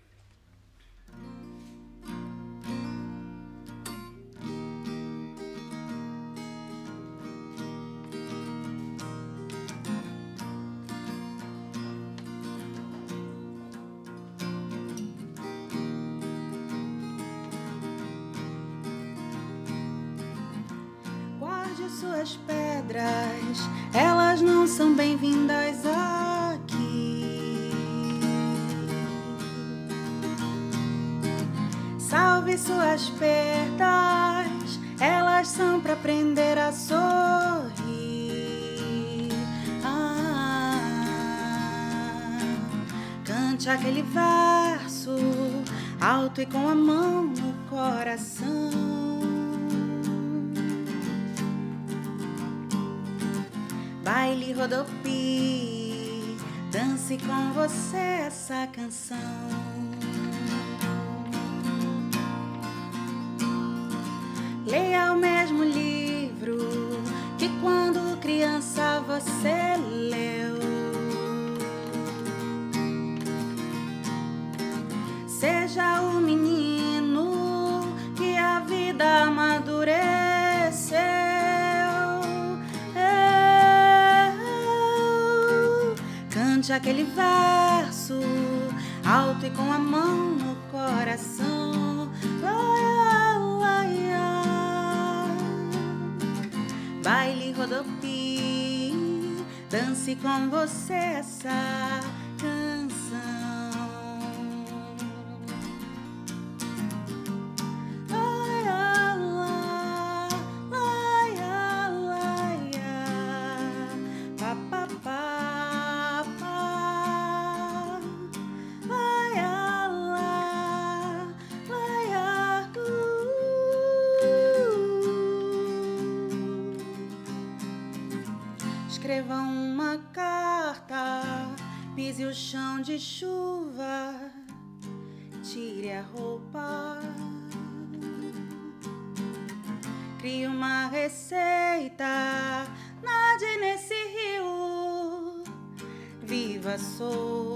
suas pedras, elas não são bem-vindas aqui. Salve suas perdas, elas são para aprender a sorrir. Ah, cante aquele verso alto e com a mão no coração. Baile rodopi, dance com você essa canção. Leia o mesmo livro cante aquele verso alto e com a mão no coração. Lá, lá, lá. Baile rodopi, dance com você chuva, tire a roupa. Crie uma receita, nade nesse rio, viva solta.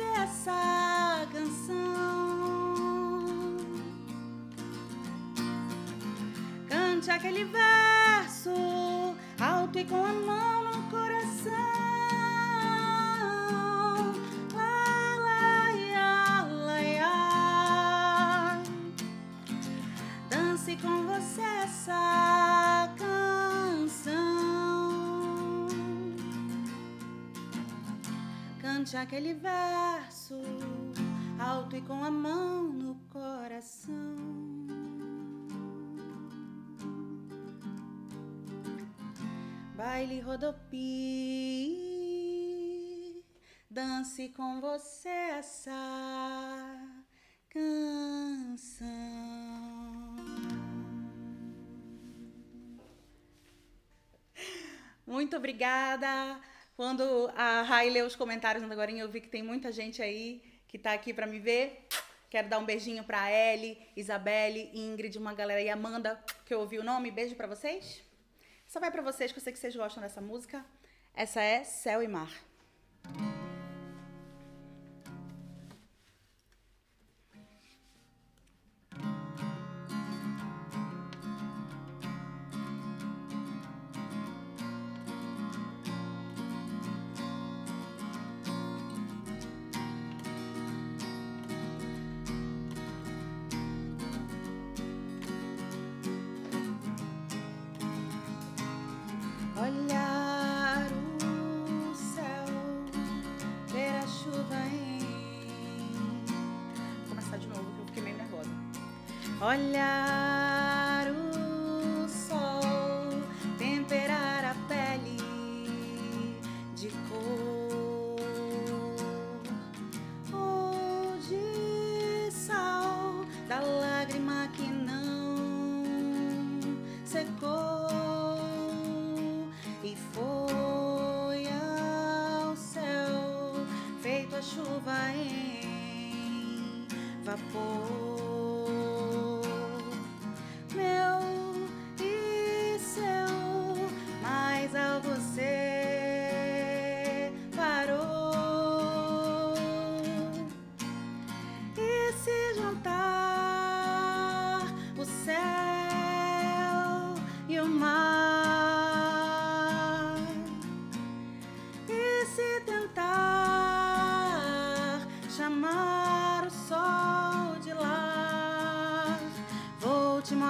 Você essa canção. Cante aquele verso alto e com a mão no coração. Com você essa Cante aquele verso alto e com a mão no coração. Baile rodopi, dance com você essa canção. Muito obrigada. Quando a Rai leu os comentários agora, eu vi que tem muita gente aí que tá aqui para me ver. Quero dar um beijinho para Ellie, Isabelle, Ingrid, uma galera aí, Amanda, que eu ouvi o nome. Beijo para vocês. Essa vai para vocês, que eu sei que vocês gostam dessa música. Essa é Céu e Mar.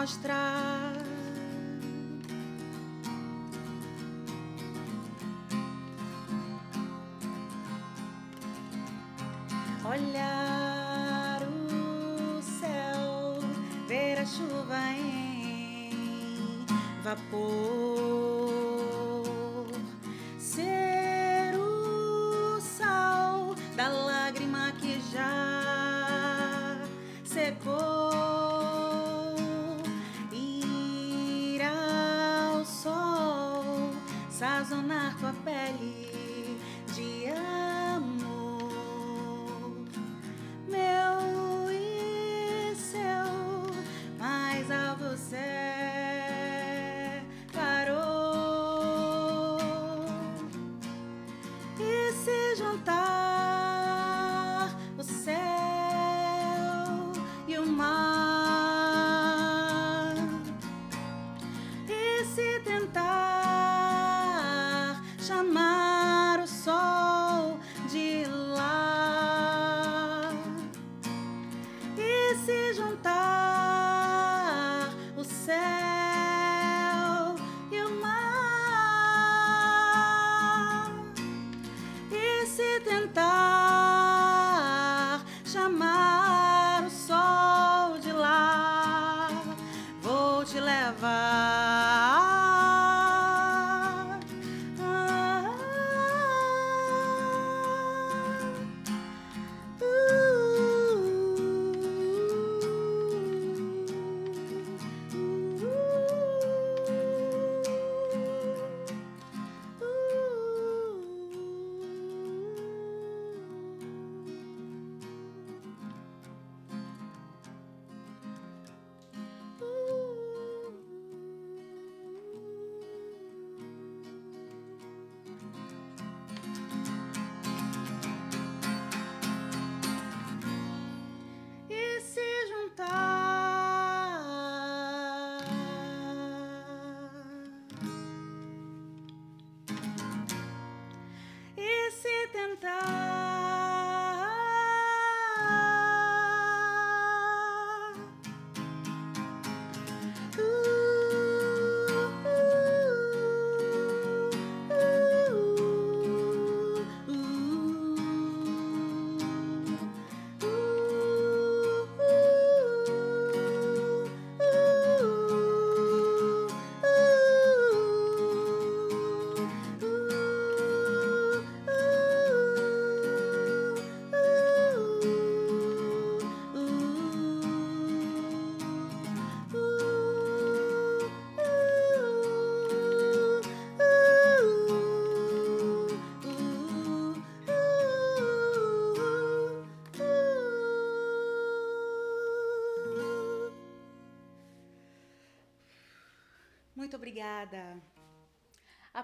Mostrar obrigada.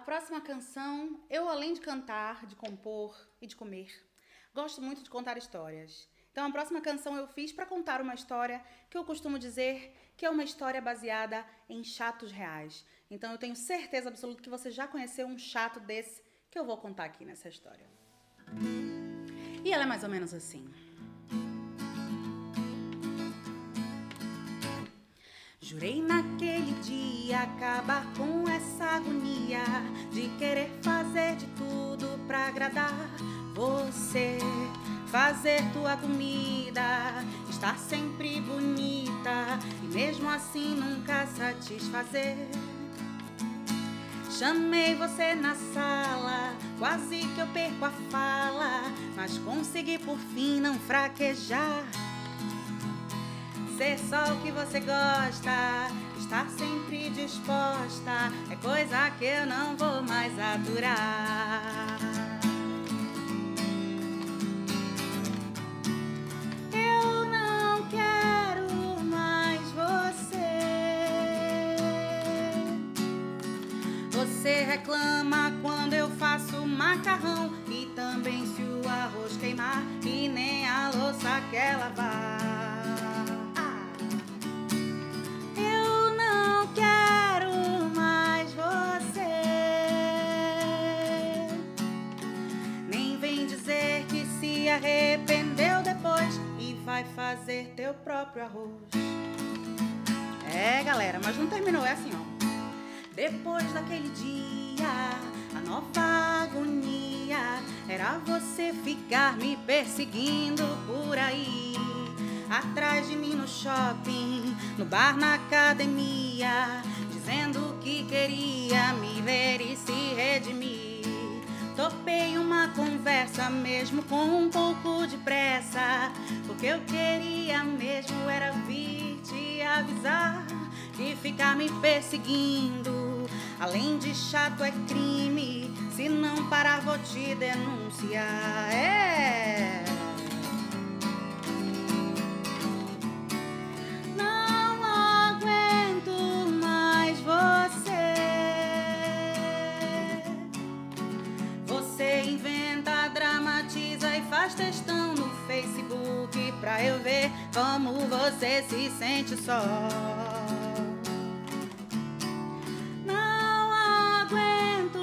Próxima canção, eu além de cantar, de compor e de comer, gosto muito de contar histórias. Então a próxima canção eu fiz para contar uma história que eu costumo dizer que é uma história baseada em chatos reais. Então eu tenho certeza absoluta que você já conheceu um chato desse que eu vou contar aqui nessa história. E ela é mais ou menos assim. Jurei naquele dia acabar com essa agonia de querer fazer de tudo pra agradar você. Fazer tua comida, estar sempre bonita e mesmo assim nunca satisfazer. Chamei você na sala, quase que eu perco a fala, mas consegui por fim não fraquejar ser só o que você gosta, estar sempre disposta, é coisa que eu não vou mais aturar. Eu não quero mais você. Você reclama quando eu faço macarrão e também se o arroz queimar e nem a louça lavar. arrependeu fazer teu próprio arroz. É, galera, mas não terminou, é assim, ó. Depois daquele dia, a nova agonia era você ficar me perseguindo por aí. Atrás de mim no shopping, no bar, na academia, dizendo que queria me ver e se redimir. Topei uma conversa mesmo com um pouco de pressa, porque eu queria mesmo era vir te avisar que ficar me perseguindo, além de chato é crime. Se não parar vou te denunciar. É. como você se sente só. Não aguento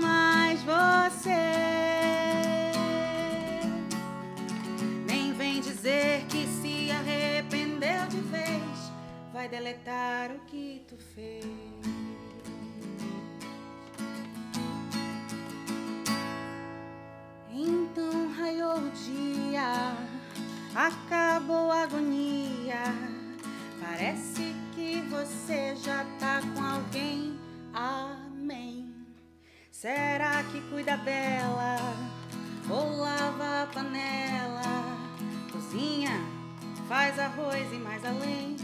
mais você. Nem vem dizer que se arrependeu de vez, vai deletar o que tu fez. Então raiou o dia, acabou a agonia. Parece que você já tá com alguém. Amém. Será que cuida dela? Ou lava a panela? Cozinha, faz arroz e mais além.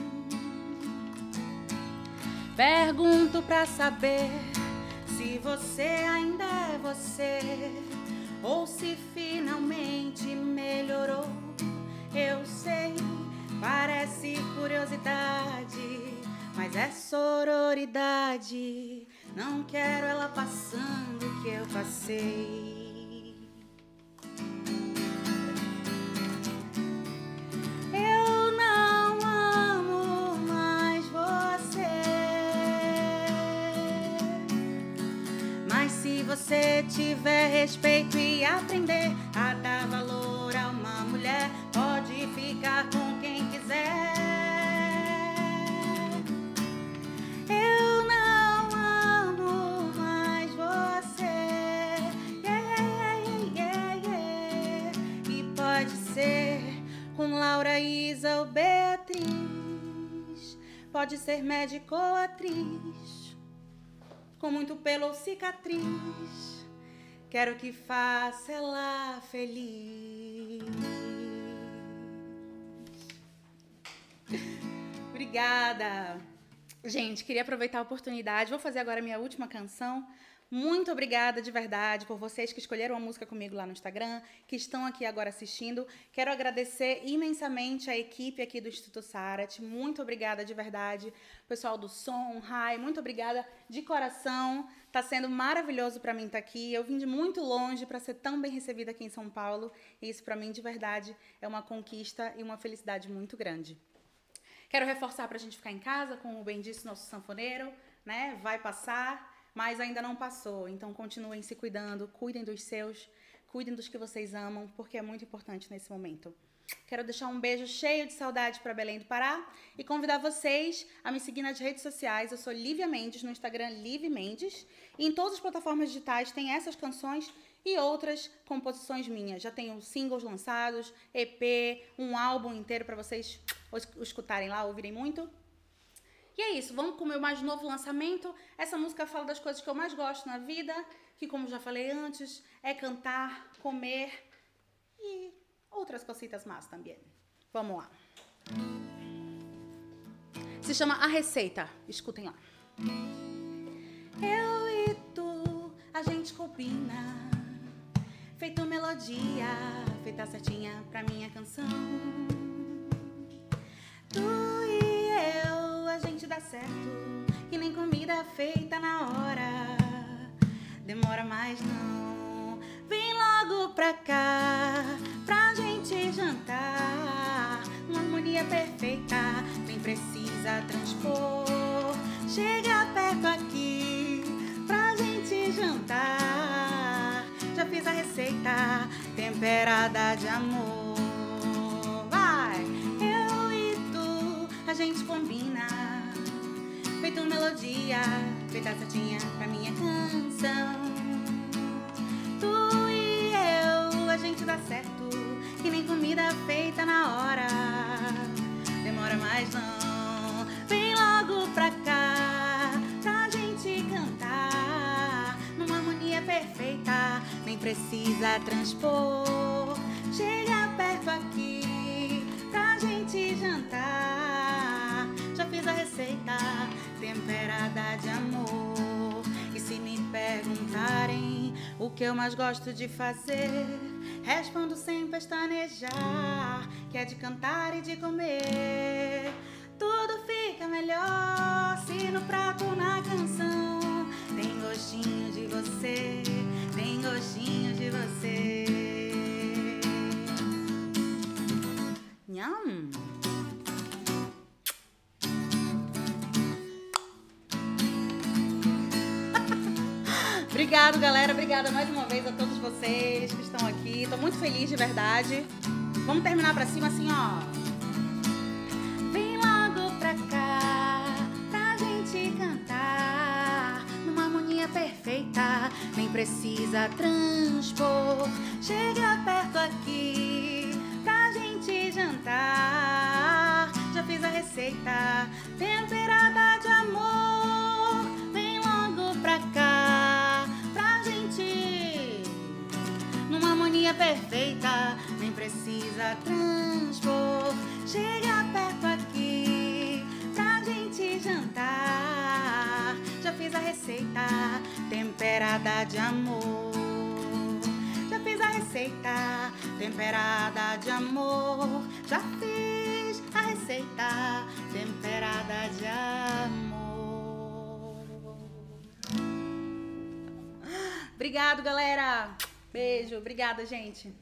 Pergunto pra saber se você ainda é você ou se finalmente melhorou. Eu sei, parece curiosidade, mas é sororidade. Não quero ela passando o que eu passei. Eu não amo mais você. Mas se você tiver respeito e aprender a dar valor pode ficar com quem quiser. Eu não amo mais você. E pode ser com Laura, Isa ou Beatriz. Pode ser médico ou atriz com muito pelo ou cicatriz. Quero que faça ela feliz. Obrigada. Gente, queria aproveitar a oportunidade. Vou fazer agora a minha última canção. Muito obrigada de verdade por vocês que escolheram a música comigo lá no Instagram, que estão aqui agora assistindo. Quero agradecer imensamente a equipe aqui do Instituto Sarat. Muito obrigada de verdade. Pessoal do som, Rai, muito obrigada de coração. Tá sendo maravilhoso para mim estar aqui. Eu vim de muito longe para ser tão bem recebida aqui em São Paulo. E isso para mim de verdade é uma conquista e uma felicidade muito grande. Quero reforçar para a gente ficar em casa, como bem disse nosso sanfoneiro, né? Vai passar, mas ainda não passou. Então continuem se cuidando, cuidem dos seus, cuidem dos que vocês amam, porque é muito importante nesse momento. Quero deixar um beijo cheio de saudade para Belém do Pará e convidar vocês a me seguir nas redes sociais. Eu sou Lívia Mendes, no Instagram Liv Mendes. E em todas as plataformas digitais tem essas canções e outras composições minhas. Já tenho singles lançados, EP, um álbum inteiro para vocês escutarem lá, ouvirem muito. E é isso, vamos com o meu mais novo lançamento. Essa música fala das coisas que eu mais gosto na vida, que como já falei antes, é cantar, comer e outras cositas más também. Vamos lá. Se chama A Receita. Escutem lá. Eu e tu, a gente combina. Feito melodia, feita certinha pra minha canção. Tu e eu, a gente dá certo. Que nem comida feita na hora. Demora mais não. Vem logo pra cá, pra gente jantar. Uma harmonia perfeita, nem precisa transpor. Chega perto aqui, pra gente jantar. Já fiz a receita temperada de amor. a gente combina. Feito melodia, feita certinha pra minha canção. Tu e eu, a gente dá certo, que nem comida feita na hora. Demora mais não, vem logo pra cá, pra gente cantar. Numa harmonia perfeita, nem precisa transpor. Chega perto aqui jantar. Já fiz a receita temperada de amor. E se me perguntarem o que eu mais gosto de fazer, respondo sem pestanejar, que é de cantar e de comer. Tudo fica melhor se no prato na canção tem gostinho de você, tem gostinho de você. Nham. Obrigado, galera. Obrigada mais uma vez a todos vocês que estão aqui. Tô muito feliz de verdade. Vamos terminar pra cima assim, ó. Vem logo pra cá pra gente cantar numa harmonia perfeita. Nem precisa transpor. Chega perto aqui pra gente jantar. Já fiz a receita temperada de amor. Perfeita. Nem precisa transpor. Chega perto aqui pra gente jantar. Já fiz a receita temperada de amor. Já fiz a receita temperada de amor. Já fiz a receita temperada de amor. Obrigado, galera. Beijo. Obrigada, gente.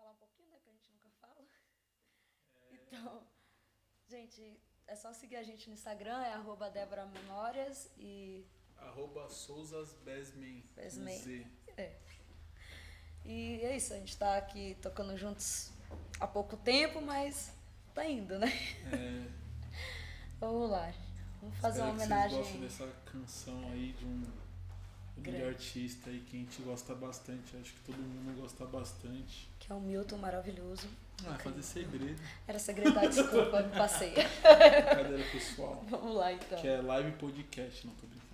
falar um pouquinho, né? Que a gente nunca fala. Então, *laughs* gente, é só seguir a gente no Instagram, é arroba Débora Memórias e. Arroba Souzas Besmen. Besmen. Z. E é isso, a gente tá aqui tocando juntos há pouco tempo, mas tá indo, né? É, *laughs* Vamos lá. Vamos fazer uma espero homenagem. que vocês gostem dessa canção aí de um grande Grande. artista aí que a gente gosta bastante. Acho que todo mundo gosta bastante. Que é o Milton maravilhoso. Ah, fazer segredo. Era segredo, ah, desculpa, me *laughs* passei. Brincadeira pessoal. Vamos lá então. Que é live podcast, não tô brincando.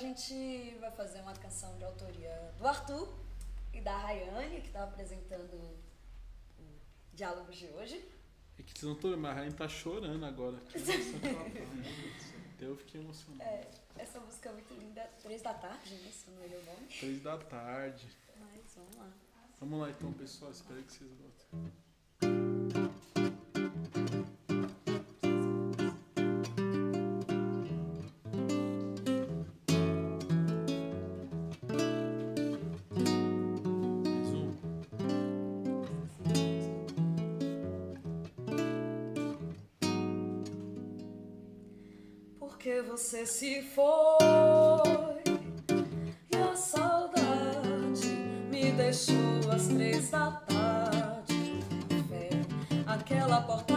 Gente vai fazer uma canção de autoria do Arthur e da Rayane, que está apresentando o Diálogos de hoje. É que vocês não estão mas a Rainha tá chorando agora. Que ela tá. *laughs* Eu fiquei emocionado. É, essa música é muito linda. Três da tarde, né? Se não engano o nome. Três da tarde. Mas vamos lá. Vamos lá então, pessoal. Espero que vocês gostem. Porque você se foi e a saudade me deixou às três da tarde. Aquela porta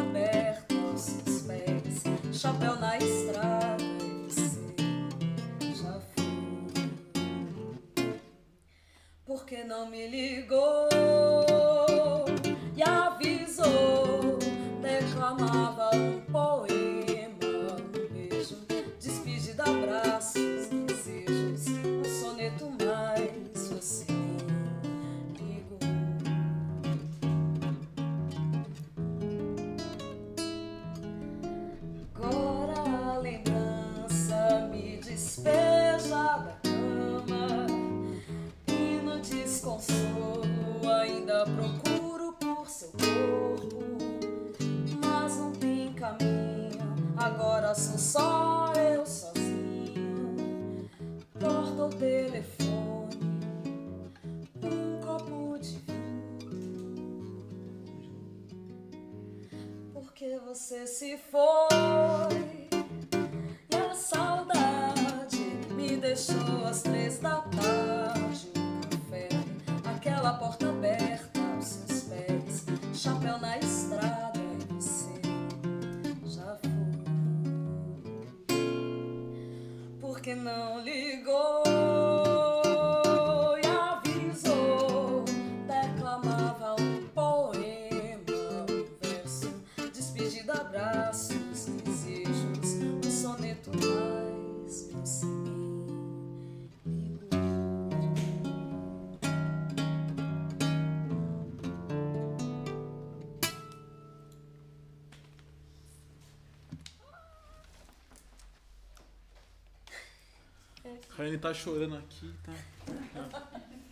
A Rainha tá chorando aqui, tá?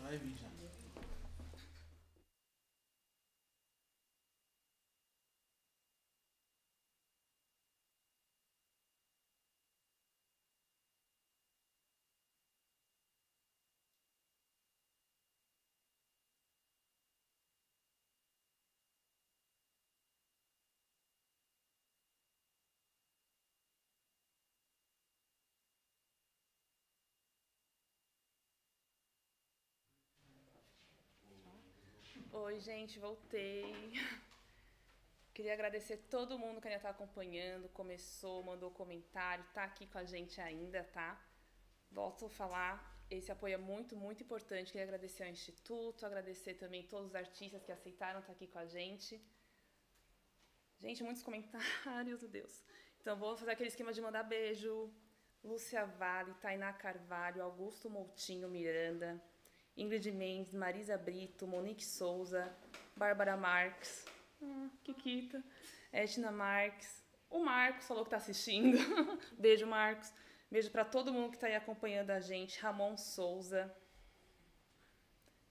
Vai vir já. Oi, gente, voltei. Queria agradecer todo mundo que ainda está acompanhando, começou, mandou comentário, tá aqui com a gente ainda, tá? Volto a falar, esse apoio é muito, muito importante. Queria agradecer ao Instituto, agradecer também todos os artistas que aceitaram estar aqui com a gente. Gente, muitos *laughs* comentários, meu Deus. Então vou fazer aquele esquema de mandar beijo. Lúcia Vale, Tainá Carvalho, Augusto Moutinho Miranda, Ingrid Mendes, Marisa Brito, Monique Souza, Bárbara Marques, hum, Kikita, Edna Marques, o Marcos falou que está assistindo. *laughs* Beijo, Marcos. Beijo para todo mundo que está aí acompanhando a gente. Ramon Souza.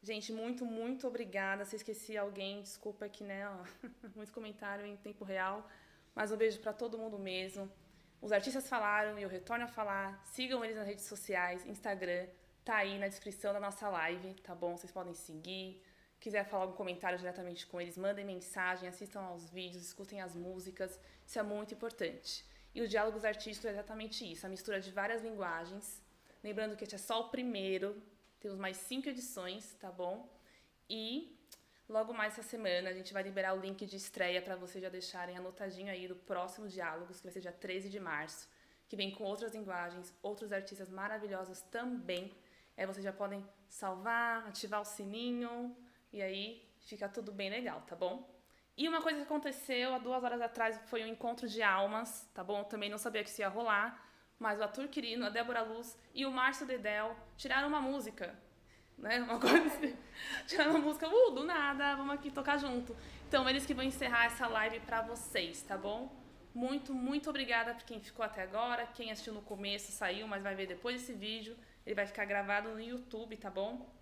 Gente, muito, muito obrigada. Se esqueci alguém, desculpa aqui, né? Ó, *laughs* muito comentário em tempo real. Mas um beijo para todo mundo mesmo. Os artistas falaram e eu retorno a falar. Sigam eles nas redes sociais, Instagram, tá aí na descrição da nossa live, tá bom? Vocês podem seguir. Quiser falar algum comentário diretamente com eles, mandem mensagem, assistam aos vídeos, escutem as músicas. Isso é muito importante. E os diálogos artísticos é exatamente isso, a mistura de várias linguagens. Lembrando que este é só o primeiro, temos mais cinco edições, tá bom? E logo mais essa semana a gente vai liberar o link de estreia para vocês já deixarem anotadinho aí do próximo Diálogos, que vai ser dia 13 de março, que vem com outras linguagens, outros artistas maravilhosos também. Aí vocês já podem salvar, ativar o sininho, e aí fica tudo bem legal, tá bom? E uma coisa que aconteceu há duas horas atrás foi um encontro de almas, tá bom? Eu também não sabia que isso ia rolar, mas o Arthur Quirino, a Débora Luz e o Márcio Dedel tiraram uma música, né? Uma coisa assim. *laughs* Tiraram uma música, uh, do nada, vamos aqui tocar junto. Então, eles que vão encerrar essa live para vocês, tá bom? Muito, muito obrigada por quem ficou até agora. Quem assistiu no começo saiu, mas vai ver depois desse vídeo. Ele vai ficar gravado no YouTube, tá bom?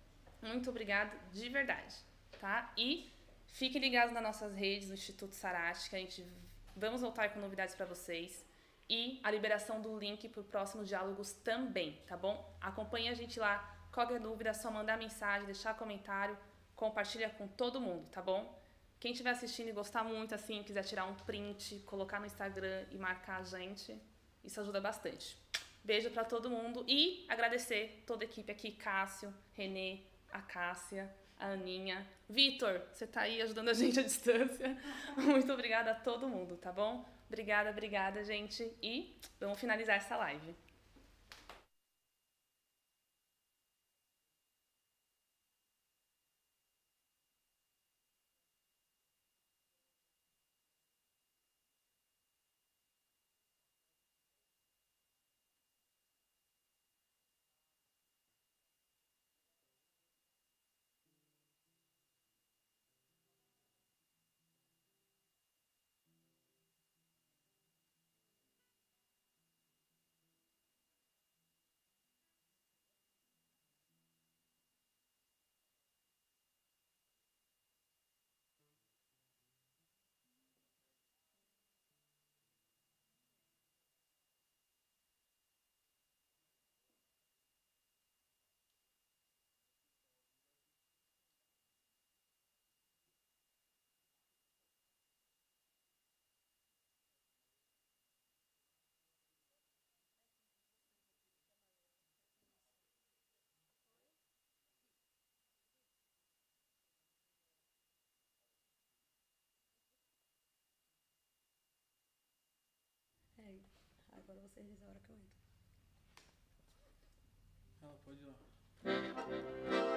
Muito obrigada de verdade, tá? E Fiquem ligados nas nossas redes do Instituto Sarate, que a gente vamos voltar com novidades para vocês. E a liberação do link para os próximos diálogos também, tá bom? Acompanhe a gente lá. Qualquer dúvida, é só mandar mensagem, deixar comentário, compartilha com todo mundo, tá bom? Quem estiver assistindo e gostar muito, assim, quiser tirar um print, colocar no Instagram e marcar a gente, isso ajuda bastante. Beijo para todo mundo e agradecer toda a equipe aqui, Cássio, Renê, a Cássia, a Aninha. Vitor, você está aí ajudando a gente à distância. *laughs* Muito obrigada a todo mundo, tá bom? Obrigada, obrigada, gente. E vamos finalizar essa live. É, agora vocês dizem a hora que eu entro. Ela pode ir lá.